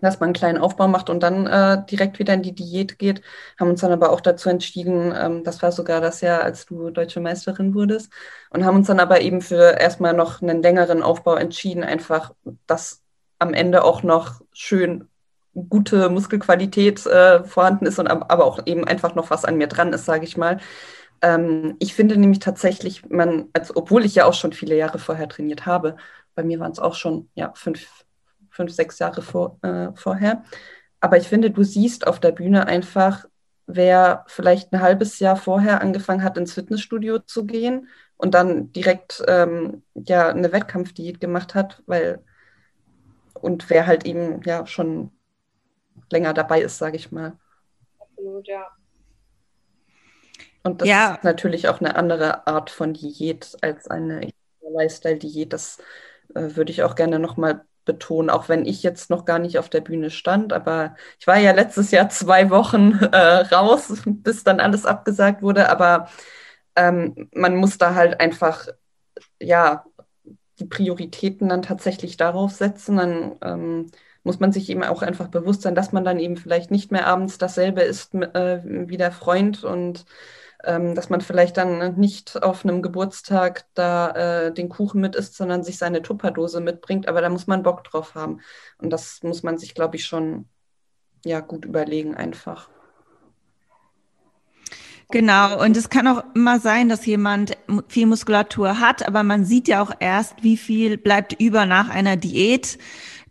dass man einen kleinen Aufbau macht und dann äh, direkt wieder in die Diät geht. Haben uns dann aber auch dazu entschieden, ähm, das war sogar das Jahr, als du deutsche Meisterin wurdest, und haben uns dann aber eben für erstmal noch einen längeren Aufbau entschieden, einfach, dass am Ende auch noch schön gute Muskelqualität äh, vorhanden ist und aber auch eben einfach noch was an mir dran ist, sage ich mal. Ähm, ich finde nämlich tatsächlich, man, als obwohl ich ja auch schon viele Jahre vorher trainiert habe, bei mir waren es auch schon ja fünf, fünf, sechs Jahre vor, äh, vorher. Aber ich finde, du siehst auf der Bühne einfach, wer vielleicht ein halbes Jahr vorher angefangen hat, ins Fitnessstudio zu gehen und dann direkt ähm, ja eine Wettkampfdiät gemacht hat, weil und wer halt eben ja schon länger dabei ist, sage ich mal. Absolut, ja. Und das ja. ist natürlich auch eine andere Art von Diät als eine Lifestyle-Diät. Das äh, würde ich auch gerne nochmal betonen, auch wenn ich jetzt noch gar nicht auf der Bühne stand. Aber ich war ja letztes Jahr zwei Wochen äh, raus, bis dann alles abgesagt wurde. Aber ähm, man muss da halt einfach, ja, die Prioritäten dann tatsächlich darauf setzen. Dann ähm, muss man sich eben auch einfach bewusst sein, dass man dann eben vielleicht nicht mehr abends dasselbe ist äh, wie der Freund und dass man vielleicht dann nicht auf einem Geburtstag da äh, den Kuchen mit isst, sondern sich seine Tupperdose mitbringt. Aber da muss man Bock drauf haben. Und das muss man sich, glaube ich, schon ja, gut überlegen einfach. Genau, und es kann auch immer sein, dass jemand viel Muskulatur hat, aber man sieht ja auch erst, wie viel bleibt über nach einer Diät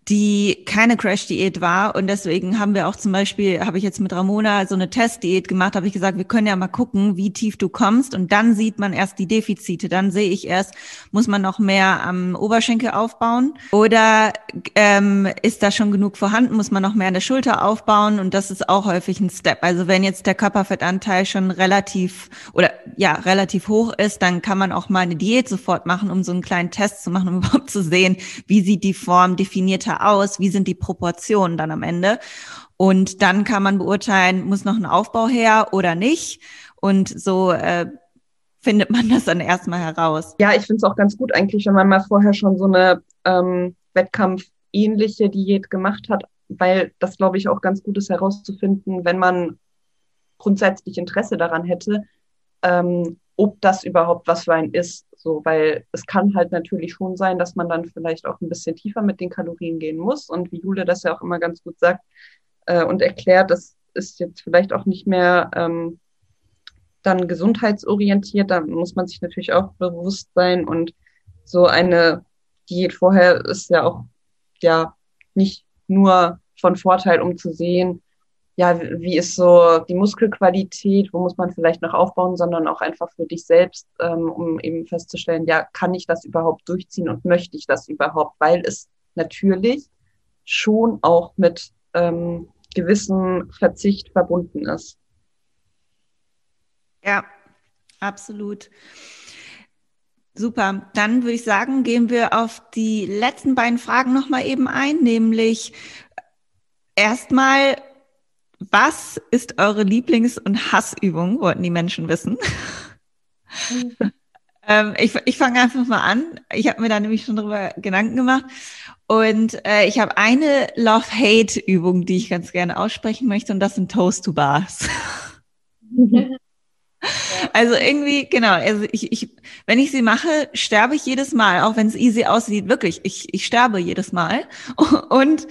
die keine Crash-Diät war. Und deswegen haben wir auch zum Beispiel, habe ich jetzt mit Ramona so eine Testdiät gemacht, habe ich gesagt, wir können ja mal gucken, wie tief du kommst. Und dann sieht man erst die Defizite. Dann sehe ich erst, muss man noch mehr am Oberschenkel aufbauen? Oder ähm, ist da schon genug vorhanden? Muss man noch mehr an der Schulter aufbauen? Und das ist auch häufig ein Step. Also wenn jetzt der Körperfettanteil schon relativ oder ja, relativ hoch ist, dann kann man auch mal eine Diät sofort machen, um so einen kleinen Test zu machen, um überhaupt zu sehen, wie sieht die Form definierter aus, wie sind die Proportionen dann am Ende. Und dann kann man beurteilen, muss noch ein Aufbau her oder nicht. Und so äh, findet man das dann erstmal heraus. Ja, ich finde es auch ganz gut eigentlich, wenn man mal vorher schon so eine ähm, Wettkampfähnliche Diät gemacht hat, weil das, glaube ich, auch ganz gut ist herauszufinden, wenn man grundsätzlich Interesse daran hätte, ähm, ob das überhaupt was für einen ist. So, weil es kann halt natürlich schon sein, dass man dann vielleicht auch ein bisschen tiefer mit den Kalorien gehen muss. Und wie Jule das ja auch immer ganz gut sagt äh, und erklärt, das ist jetzt vielleicht auch nicht mehr ähm, dann gesundheitsorientiert. Da muss man sich natürlich auch bewusst sein. Und so eine Diät vorher ist ja auch ja nicht nur von Vorteil, um zu sehen, ja, wie ist so die Muskelqualität, wo muss man vielleicht noch aufbauen, sondern auch einfach für dich selbst, ähm, um eben festzustellen, ja, kann ich das überhaupt durchziehen und möchte ich das überhaupt, weil es natürlich schon auch mit ähm, gewissem Verzicht verbunden ist. Ja, absolut. Super. Dann würde ich sagen, gehen wir auf die letzten beiden Fragen nochmal eben ein, nämlich erstmal, was ist eure Lieblings- und Hassübung, wollten die Menschen wissen. ähm, ich ich fange einfach mal an. Ich habe mir da nämlich schon drüber Gedanken gemacht. Und äh, ich habe eine Love-Hate-Übung, die ich ganz gerne aussprechen möchte, und das sind Toast-to-Bars. Also irgendwie, genau, also ich, ich, wenn ich sie mache, sterbe ich jedes Mal, auch wenn es easy aussieht, wirklich, ich, ich sterbe jedes Mal. Und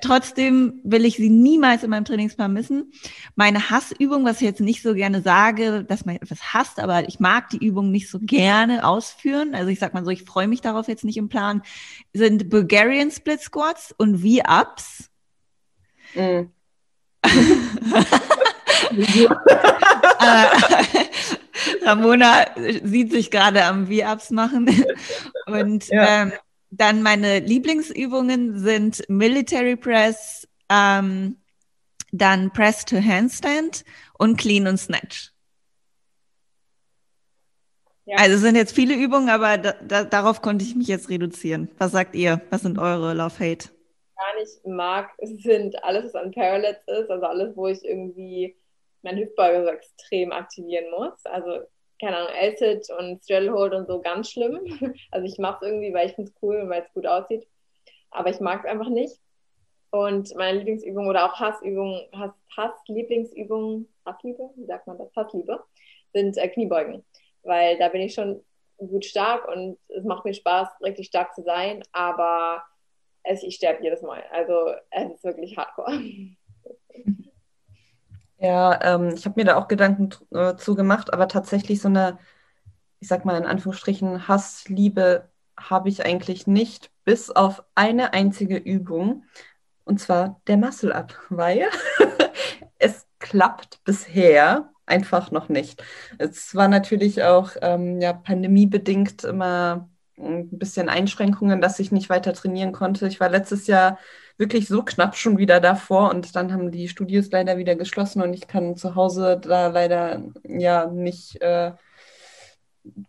trotzdem will ich sie niemals in meinem Trainingsplan missen. Meine Hassübung, was ich jetzt nicht so gerne sage, dass man etwas hasst, aber ich mag die Übung nicht so gerne ausführen. Also ich sag mal so, ich freue mich darauf jetzt nicht im Plan, sind Bulgarian Split Squats und V-Ups. Mm. Ramona sieht sich gerade am V-Ups machen. Und ja. ähm, dann meine Lieblingsübungen sind Military Press, ähm, dann Press to Handstand und Clean und Snatch. Ja. Also es sind jetzt viele Übungen, aber da, da, darauf konnte ich mich jetzt reduzieren. Was sagt ihr? Was sind eure Love-Hate? Gar nicht mag, sind alles, was an Parallels ist, also alles, wo ich irgendwie mein Hüftbeuger so extrem aktivieren muss. Also, keine Ahnung, L-Sit und Straddle Hold und so ganz schlimm. Also ich mache es irgendwie, weil ich finde es cool und weil es gut aussieht. Aber ich mag es einfach nicht. Und meine Lieblingsübung oder auch Hassübung, Hass, Hass Lieblingsübung, Hassliebe, wie sagt man das? Hassliebe, sind äh, Kniebeugen. Weil da bin ich schon gut stark und es macht mir Spaß, richtig stark zu sein, aber es, ich sterbe jedes Mal. Also es ist wirklich hardcore. Ja, ähm, ich habe mir da auch Gedanken äh, zu gemacht, aber tatsächlich so eine, ich sag mal in Anführungsstrichen, Hassliebe habe ich eigentlich nicht, bis auf eine einzige Übung, und zwar der Muscle-Up, weil es klappt bisher einfach noch nicht. Es war natürlich auch ähm, ja, pandemiebedingt immer ein bisschen Einschränkungen, dass ich nicht weiter trainieren konnte. Ich war letztes Jahr wirklich so knapp schon wieder davor und dann haben die Studios leider wieder geschlossen und ich kann zu Hause da leider ja nicht äh,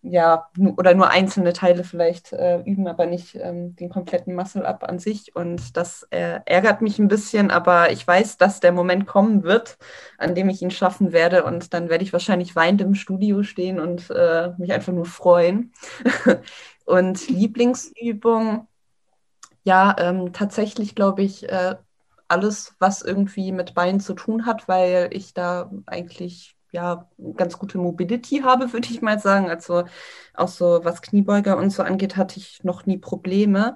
ja oder nur einzelne Teile vielleicht äh, üben, aber nicht ähm, den kompletten Muscle-Up an sich und das äh, ärgert mich ein bisschen, aber ich weiß, dass der Moment kommen wird, an dem ich ihn schaffen werde und dann werde ich wahrscheinlich weinend im Studio stehen und äh, mich einfach nur freuen. und Lieblingsübung ja, ähm, tatsächlich glaube ich, äh, alles, was irgendwie mit Beinen zu tun hat, weil ich da eigentlich ja ganz gute Mobility habe, würde ich mal sagen. Also auch so was Kniebeuger und so angeht, hatte ich noch nie Probleme.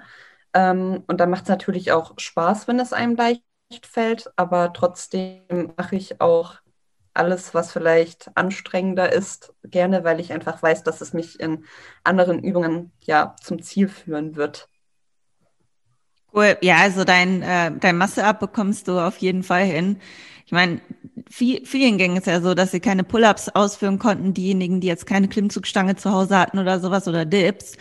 Ähm, und da macht es natürlich auch Spaß, wenn es einem leicht fällt, aber trotzdem mache ich auch alles, was vielleicht anstrengender ist, gerne, weil ich einfach weiß, dass es mich in anderen Übungen ja zum Ziel führen wird. Cool. Ja, also dein, äh, dein Masse-Up bekommst du auf jeden Fall hin. Ich meine, viel, vielen ging es ja so, dass sie keine Pull-ups ausführen konnten, diejenigen, die jetzt keine Klimmzugstange zu Hause hatten oder sowas oder Dips.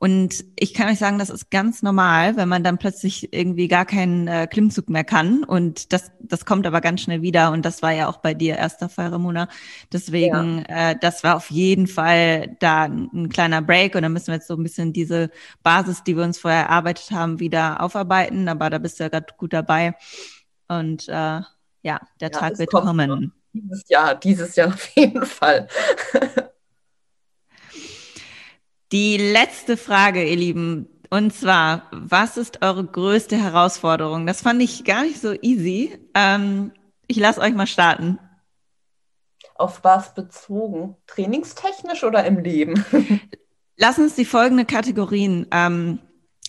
Und ich kann euch sagen, das ist ganz normal, wenn man dann plötzlich irgendwie gar keinen äh, Klimmzug mehr kann. Und das, das kommt aber ganz schnell wieder. Und das war ja auch bei dir erster Fall, Ramona. Deswegen, ja. äh, das war auf jeden Fall da ein, ein kleiner Break. Und dann müssen wir jetzt so ein bisschen diese Basis, die wir uns vorher erarbeitet haben, wieder aufarbeiten. Aber da bist du ja gerade gut dabei. Und äh, ja, der ja, Tag wird kommen. Dieses Jahr, dieses Jahr auf jeden Fall. Die letzte Frage, ihr Lieben, und zwar, was ist eure größte Herausforderung? Das fand ich gar nicht so easy. Ähm, ich lasse euch mal starten. Auf was bezogen? Trainingstechnisch oder im Leben? Lass uns die folgenden Kategorien ähm,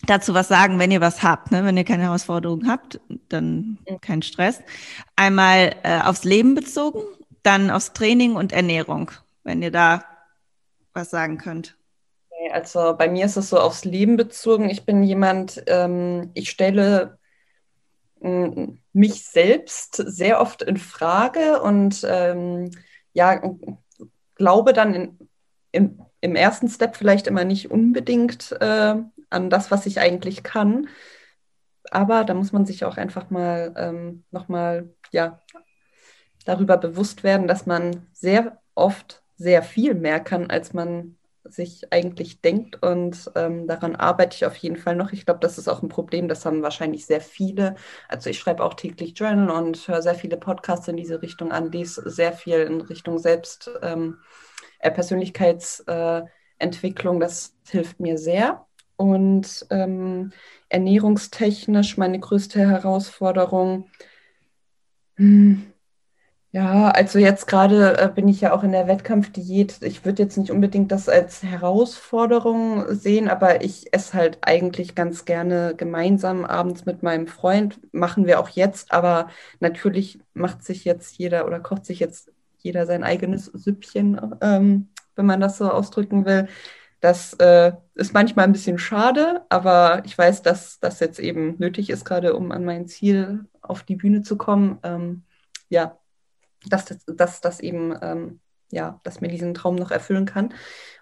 dazu was sagen, wenn ihr was habt. Ne? Wenn ihr keine Herausforderung habt, dann kein Stress. Einmal äh, aufs Leben bezogen, dann aufs Training und Ernährung, wenn ihr da was sagen könnt. Also bei mir ist es so aufs Leben bezogen. Ich bin jemand, ähm, ich stelle mich selbst sehr oft in Frage und ähm, ja, glaube dann in, im, im, ersten Step vielleicht immer nicht unbedingt äh, an das, was ich eigentlich kann. Aber da muss man sich auch einfach mal ähm, nochmal ja, darüber bewusst werden, dass man sehr oft sehr viel mehr kann, als man sich eigentlich denkt. Und ähm, daran arbeite ich auf jeden Fall noch. Ich glaube, das ist auch ein Problem. Das haben wahrscheinlich sehr viele. Also ich schreibe auch täglich Journal und höre sehr viele Podcasts in diese Richtung an, lese sehr viel in Richtung Selbst, ähm, äh, Persönlichkeitsentwicklung. Äh, das hilft mir sehr. Und ähm, ernährungstechnisch meine größte Herausforderung. Hm, ja, also jetzt gerade äh, bin ich ja auch in der Wettkampfdiät. Ich würde jetzt nicht unbedingt das als Herausforderung sehen, aber ich esse halt eigentlich ganz gerne gemeinsam abends mit meinem Freund. Machen wir auch jetzt, aber natürlich macht sich jetzt jeder oder kocht sich jetzt jeder sein eigenes Süppchen, ähm, wenn man das so ausdrücken will. Das äh, ist manchmal ein bisschen schade, aber ich weiß, dass das jetzt eben nötig ist, gerade um an mein Ziel auf die Bühne zu kommen. Ähm, ja, dass das, dass das eben, ähm, ja, dass mir diesen Traum noch erfüllen kann.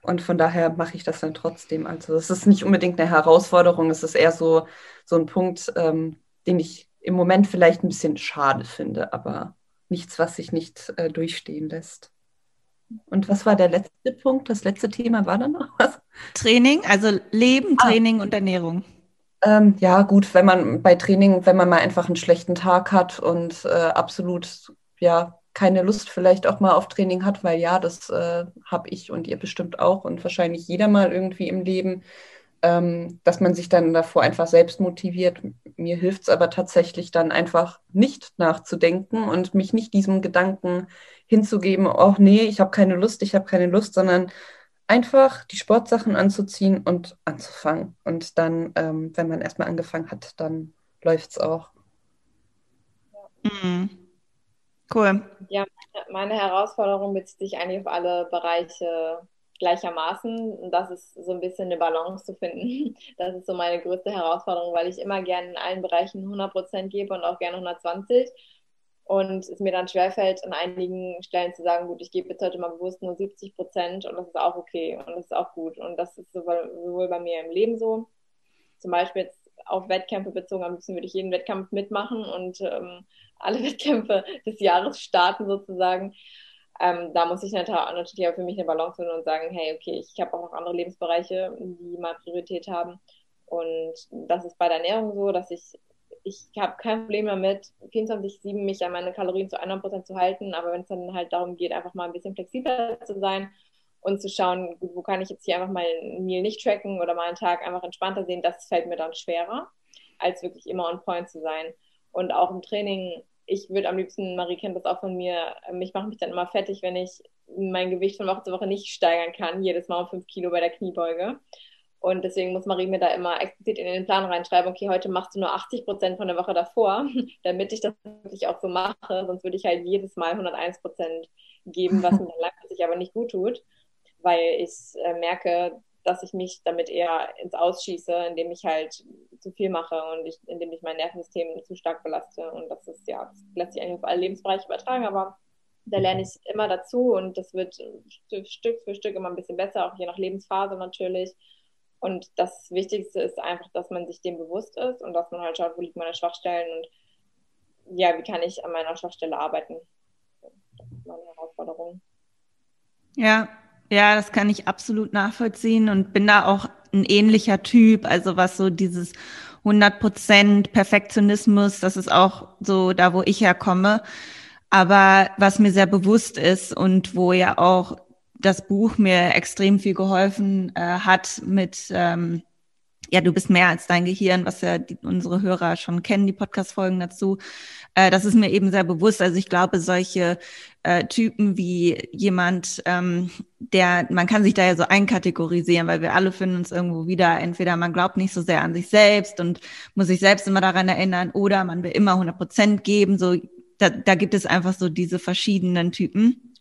Und von daher mache ich das dann trotzdem. Also es ist nicht unbedingt eine Herausforderung, es ist eher so, so ein Punkt, ähm, den ich im Moment vielleicht ein bisschen schade finde, aber nichts, was sich nicht äh, durchstehen lässt. Und was war der letzte Punkt? Das letzte Thema war dann noch was? Training, also Leben, ah. Training und Ernährung. Ähm, ja, gut, wenn man bei Training, wenn man mal einfach einen schlechten Tag hat und äh, absolut ja keine Lust vielleicht auch mal auf Training hat, weil ja, das äh, habe ich und ihr bestimmt auch und wahrscheinlich jeder mal irgendwie im Leben, ähm, dass man sich dann davor einfach selbst motiviert. Mir hilft es aber tatsächlich dann einfach nicht nachzudenken und mich nicht diesem Gedanken hinzugeben, oh nee, ich habe keine Lust, ich habe keine Lust, sondern einfach die Sportsachen anzuziehen und anzufangen. Und dann, ähm, wenn man erstmal angefangen hat, dann läuft es auch. Mhm. Cool. Ja, meine Herausforderung bezieht sich eigentlich auf alle Bereiche gleichermaßen. Und das ist so ein bisschen eine Balance zu finden. Das ist so meine größte Herausforderung, weil ich immer gerne in allen Bereichen 100% gebe und auch gerne 120. Und es mir dann schwerfällt, an einigen Stellen zu sagen, gut, ich gebe jetzt heute mal bewusst nur 70 Prozent und das ist auch okay und das ist auch gut. Und das ist sowohl, bei mir im Leben so, zum Beispiel jetzt auf Wettkämpfe bezogen, am liebsten würde ich jeden Wettkampf mitmachen und ähm, alle Wettkämpfe des Jahres starten sozusagen. Ähm, da muss ich natürlich auch für mich eine Balance finden und sagen, hey, okay, ich habe auch noch andere Lebensbereiche, die mal Priorität haben. Und das ist bei der Ernährung so, dass ich, ich habe kein Problem damit, 24-7 mich an meine Kalorien zu 100% zu halten, aber wenn es dann halt darum geht, einfach mal ein bisschen flexibler zu sein und zu schauen, wo kann ich jetzt hier einfach mal ein Meal nicht tracken oder mal einen Tag einfach entspannter sehen, das fällt mir dann schwerer, als wirklich immer on point zu sein. Und auch im Training, ich würde am liebsten, Marie kennt das auch von mir, ähm, ich mache mich dann immer fertig, wenn ich mein Gewicht von Woche zu Woche nicht steigern kann, jedes Mal um fünf Kilo bei der Kniebeuge. Und deswegen muss Marie mir da immer explizit in den Plan reinschreiben, okay, heute machst du nur 80 Prozent von der Woche davor, damit ich das wirklich auch so mache. Sonst würde ich halt jedes Mal 101 Prozent geben, was mir dann langfristig aber nicht gut tut, weil ich äh, merke, dass ich mich damit eher ins Ausschieße, indem ich halt zu viel mache und ich, indem ich mein Nervensystem zu stark belaste. Und das ist ja, das lässt sich eigentlich auf alle Lebensbereiche übertragen, aber da lerne ich immer dazu und das wird Stück für Stück immer ein bisschen besser, auch je nach Lebensphase natürlich. Und das Wichtigste ist einfach, dass man sich dem bewusst ist und dass man halt schaut, wo liegen meine Schwachstellen und ja, wie kann ich an meiner Schwachstelle arbeiten. Das ist meine Herausforderung. Ja, ja, das kann ich absolut nachvollziehen und bin da auch ein ähnlicher Typ. Also was so dieses 100% Perfektionismus, das ist auch so da, wo ich herkomme. Aber was mir sehr bewusst ist und wo ja auch das Buch mir extrem viel geholfen äh, hat mit, ähm, ja, du bist mehr als dein Gehirn, was ja die, unsere Hörer schon kennen, die Podcast-Folgen dazu. Äh, das ist mir eben sehr bewusst. Also ich glaube, solche äh, Typen wie jemand, ähm, der, man kann sich da ja so einkategorisieren, weil wir alle finden uns irgendwo wieder, entweder man glaubt nicht so sehr an sich selbst und muss sich selbst immer daran erinnern, oder man will immer 100 Prozent geben. So, da, da gibt es einfach so diese verschiedenen Typen.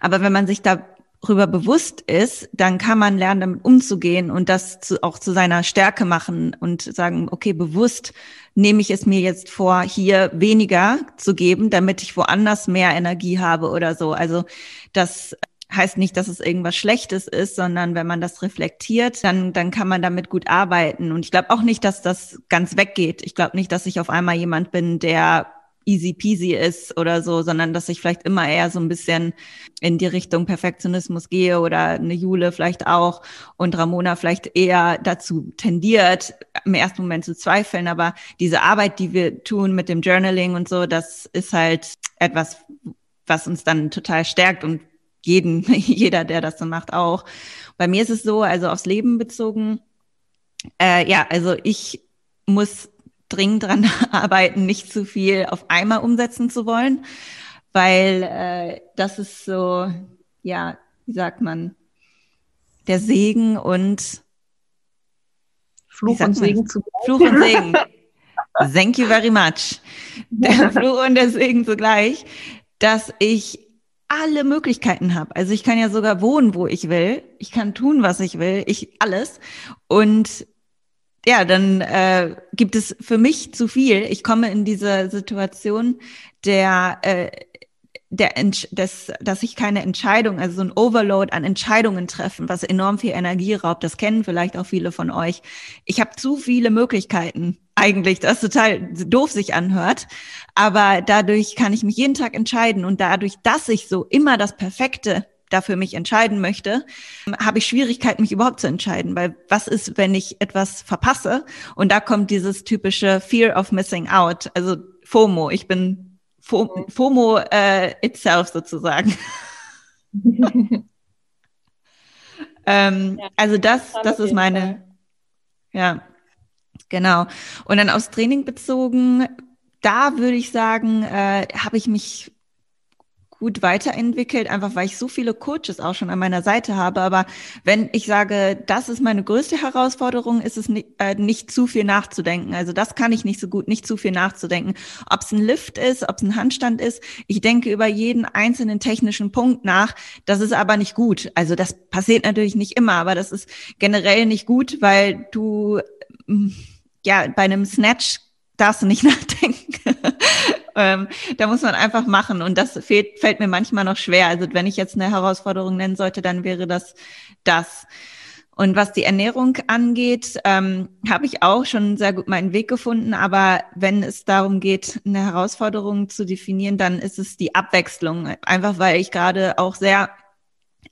Aber wenn man sich da darüber bewusst ist, dann kann man lernen, damit umzugehen und das zu, auch zu seiner Stärke machen und sagen, okay, bewusst nehme ich es mir jetzt vor, hier weniger zu geben, damit ich woanders mehr Energie habe oder so. Also das heißt nicht, dass es irgendwas Schlechtes ist, sondern wenn man das reflektiert, dann, dann kann man damit gut arbeiten. Und ich glaube auch nicht, dass das ganz weggeht. Ich glaube nicht, dass ich auf einmal jemand bin, der easy peasy ist oder so, sondern dass ich vielleicht immer eher so ein bisschen in die Richtung Perfektionismus gehe oder eine Jule vielleicht auch und Ramona vielleicht eher dazu tendiert, im ersten Moment zu zweifeln. Aber diese Arbeit, die wir tun mit dem Journaling und so, das ist halt etwas, was uns dann total stärkt und jeden, jeder, der das so macht, auch. Bei mir ist es so, also aufs Leben bezogen, äh, ja, also ich muss dringend dran arbeiten, nicht zu viel auf einmal umsetzen zu wollen, weil äh, das ist so, ja, wie sagt man, der Segen und Fluch und Segen zugleich. Fluch und Segen. Thank you very much. Der Fluch und der Segen zugleich, dass ich alle Möglichkeiten habe. Also ich kann ja sogar wohnen, wo ich will. Ich kann tun, was ich will. Ich alles. Und ja, dann äh, gibt es für mich zu viel. Ich komme in diese Situation der, äh, der des, dass ich keine Entscheidung, also so ein Overload an Entscheidungen treffen, was enorm viel Energie raubt. Das kennen vielleicht auch viele von euch. Ich habe zu viele Möglichkeiten eigentlich, das total doof sich anhört. Aber dadurch kann ich mich jeden Tag entscheiden und dadurch, dass ich so immer das Perfekte dafür mich entscheiden möchte, habe ich Schwierigkeit, mich überhaupt zu entscheiden, weil was ist, wenn ich etwas verpasse? Und da kommt dieses typische Fear of Missing Out, also FOMO. Ich bin FOMO, FOMO äh, itself sozusagen. ähm, ja, also das, das ist meine, ja, genau. Und dann aufs Training bezogen, da würde ich sagen, äh, habe ich mich gut weiterentwickelt, einfach weil ich so viele Coaches auch schon an meiner Seite habe. Aber wenn ich sage, das ist meine größte Herausforderung, ist es nicht, äh, nicht zu viel nachzudenken. Also das kann ich nicht so gut, nicht zu viel nachzudenken. Ob es ein Lift ist, ob es ein Handstand ist, ich denke über jeden einzelnen technischen Punkt nach. Das ist aber nicht gut. Also das passiert natürlich nicht immer, aber das ist generell nicht gut, weil du mm, ja bei einem Snatch darfst du nicht nachdenken. ähm, da muss man einfach machen und das fehlt, fällt mir manchmal noch schwer. Also wenn ich jetzt eine Herausforderung nennen sollte, dann wäre das das. Und was die Ernährung angeht, ähm, habe ich auch schon sehr gut meinen Weg gefunden. Aber wenn es darum geht, eine Herausforderung zu definieren, dann ist es die Abwechslung. Einfach weil ich gerade auch sehr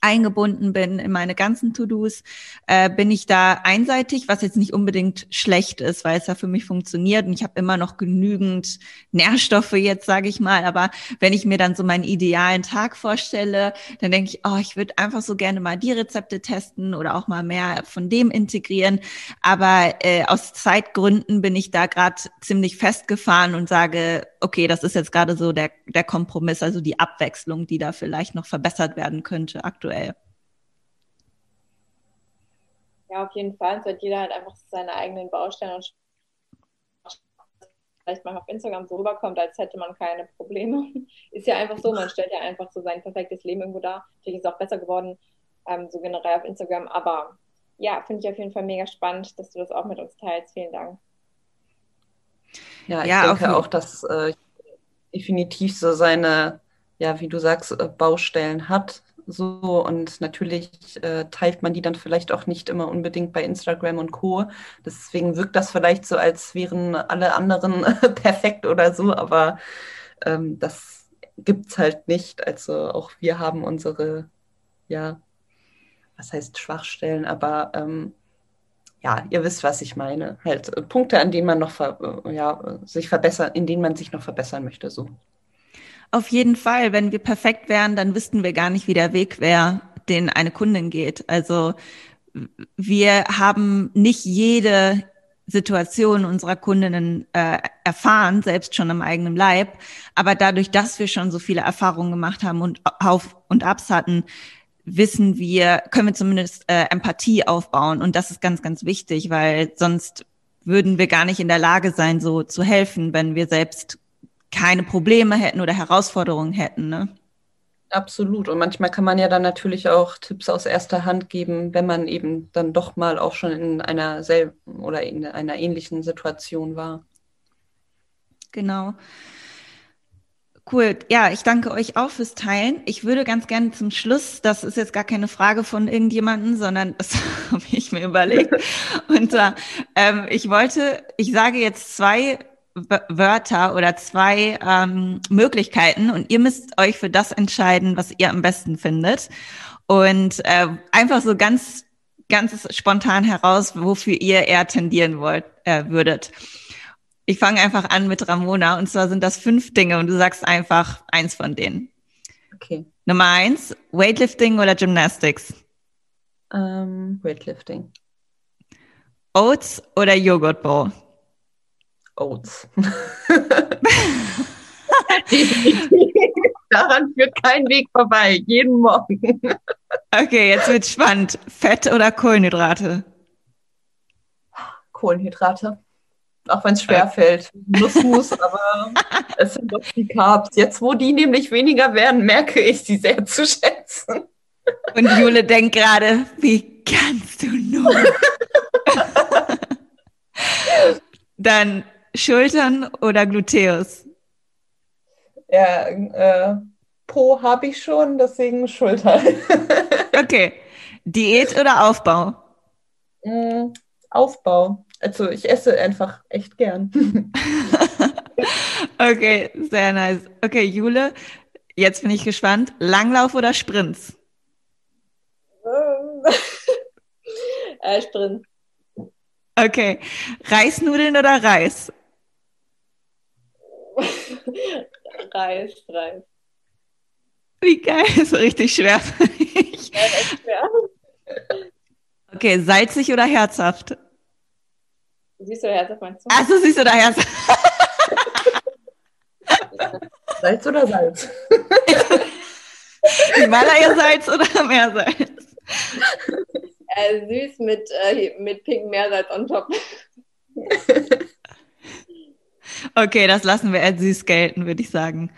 eingebunden bin in meine ganzen To-Dos, äh, bin ich da einseitig, was jetzt nicht unbedingt schlecht ist, weil es ja für mich funktioniert und ich habe immer noch genügend Nährstoffe jetzt, sage ich mal. Aber wenn ich mir dann so meinen idealen Tag vorstelle, dann denke ich, oh, ich würde einfach so gerne mal die Rezepte testen oder auch mal mehr von dem integrieren. Aber äh, aus Zeitgründen bin ich da gerade ziemlich festgefahren und sage, okay, das ist jetzt gerade so der, der Kompromiss, also die Abwechslung, die da vielleicht noch verbessert werden könnte aktuell. Ja, auf jeden Fall. Es hat jeder halt einfach seine eigenen Baustellen und vielleicht mal auf Instagram so rüberkommt, als hätte man keine Probleme. Ist ja einfach so, man stellt ja einfach so sein perfektes Leben irgendwo dar. Natürlich ist es auch besser geworden, ähm, so generell auf Instagram. Aber ja, finde ich auf jeden Fall mega spannend, dass du das auch mit uns teilst. Vielen Dank. Ja, ich ja, denke auch, dass äh, definitiv so seine, ja, wie du sagst, äh, Baustellen hat. So und natürlich äh, teilt man die dann vielleicht auch nicht immer unbedingt bei Instagram und Co. Deswegen wirkt das vielleicht so, als wären alle anderen perfekt oder so, aber ähm, das gibt es halt nicht. Also auch wir haben unsere, ja, was heißt Schwachstellen, aber ähm, ja, ihr wisst, was ich meine. Halt äh, Punkte, an denen man noch ver, äh, ja, sich verbessern, in denen man sich noch verbessern möchte. So. Auf jeden Fall, wenn wir perfekt wären, dann wüssten wir gar nicht, wie der Weg wäre, den eine Kundin geht. Also wir haben nicht jede Situation unserer Kundinnen äh, erfahren, selbst schon im eigenen Leib. Aber dadurch, dass wir schon so viele Erfahrungen gemacht haben und Auf- und Abs hatten, wissen wir, können wir zumindest äh, Empathie aufbauen. Und das ist ganz, ganz wichtig, weil sonst würden wir gar nicht in der Lage sein, so zu helfen, wenn wir selbst keine Probleme hätten oder Herausforderungen hätten. Ne? Absolut. Und manchmal kann man ja dann natürlich auch Tipps aus erster Hand geben, wenn man eben dann doch mal auch schon in einer selben oder in einer ähnlichen Situation war. Genau. Cool. Ja, ich danke euch auch fürs Teilen. Ich würde ganz gerne zum Schluss, das ist jetzt gar keine Frage von irgendjemanden, sondern das habe ich mir überlegt. Und äh, ähm, ich wollte, ich sage jetzt zwei Wörter oder zwei ähm, Möglichkeiten und ihr müsst euch für das entscheiden, was ihr am besten findet. Und äh, einfach so ganz, ganz spontan heraus, wofür ihr eher tendieren wollt, äh, würdet. Ich fange einfach an mit Ramona und zwar sind das fünf Dinge und du sagst einfach eins von denen. Okay. Nummer eins, Weightlifting oder Gymnastics? Um, ähm, Weightlifting. Oats oder Joghurt Bowl? Oats. Daran führt kein Weg vorbei, jeden Morgen. okay, jetzt wird spannend. Fett oder Kohlenhydrate? Kohlenhydrate. Auch wenn es schwer fällt. Nussmus, aber es sind doch die Carbs. Jetzt, wo die nämlich weniger werden, merke ich sie sehr zu schätzen. Und Jule denkt gerade, wie kannst du nur? Dann Schultern oder Gluteus? Ja, äh, Po habe ich schon, deswegen Schultern. okay. Diät oder Aufbau? Mm, Aufbau. Also ich esse einfach echt gern. okay, sehr nice. Okay, Jule, jetzt bin ich gespannt. Langlauf oder Sprints? äh, Sprint. Okay. Reisnudeln oder Reis? Reis, Reis. Wie geil, ist richtig schwer für mich. Ja, echt schwer. Okay, salzig oder herzhaft? Süß oder herzhaft meinst du? Achso, süß oder herzhaft. Salz oder Salz? Himalaya-Salz oder Meersalz? Äh, süß mit, äh, mit pink Meersalz on top. Okay, das lassen wir als süß gelten, würde ich sagen.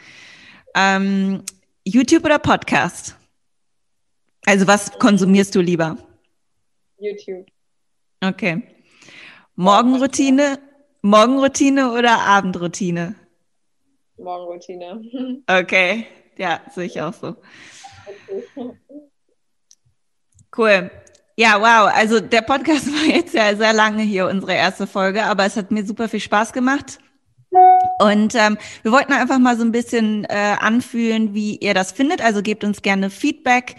Ähm, YouTube oder Podcast? Also was konsumierst du lieber? YouTube. Okay. Morgenroutine, Morgenroutine oder Abendroutine? Morgenroutine. Okay, ja, sehe ich auch so. Cool. Ja, wow. Also der Podcast war jetzt ja sehr lange hier, unsere erste Folge, aber es hat mir super viel Spaß gemacht. Und ähm, wir wollten einfach mal so ein bisschen äh, anfühlen, wie ihr das findet. Also gebt uns gerne Feedback.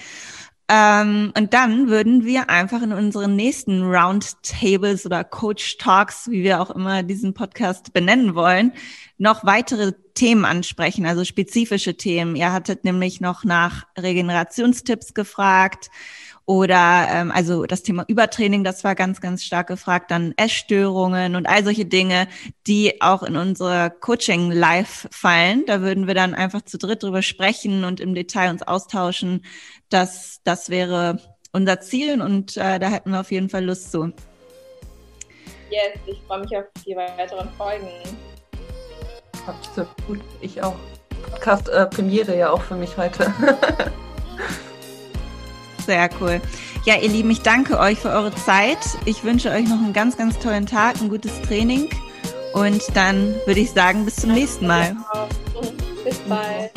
Ähm, und dann würden wir einfach in unseren nächsten Roundtables oder Coach Talks, wie wir auch immer diesen Podcast benennen wollen, noch weitere Themen ansprechen, also spezifische Themen. Ihr hattet nämlich noch nach Regenerationstipps gefragt oder ähm, also das Thema Übertraining, das war ganz, ganz stark gefragt. Dann Essstörungen und all solche Dinge, die auch in unsere Coaching live fallen. Da würden wir dann einfach zu dritt drüber sprechen und im Detail uns austauschen. Das, das wäre unser Ziel und äh, da hätten wir auf jeden Fall Lust zu. Yes, ich freue mich auf die weiteren Folgen. Absolut, ich auch. Podcast äh, Premiere ja auch für mich heute. Sehr cool. Ja, ihr Lieben, ich danke euch für eure Zeit. Ich wünsche euch noch einen ganz, ganz tollen Tag, ein gutes Training. Und dann würde ich sagen, bis zum nächsten Mal. Bis bald.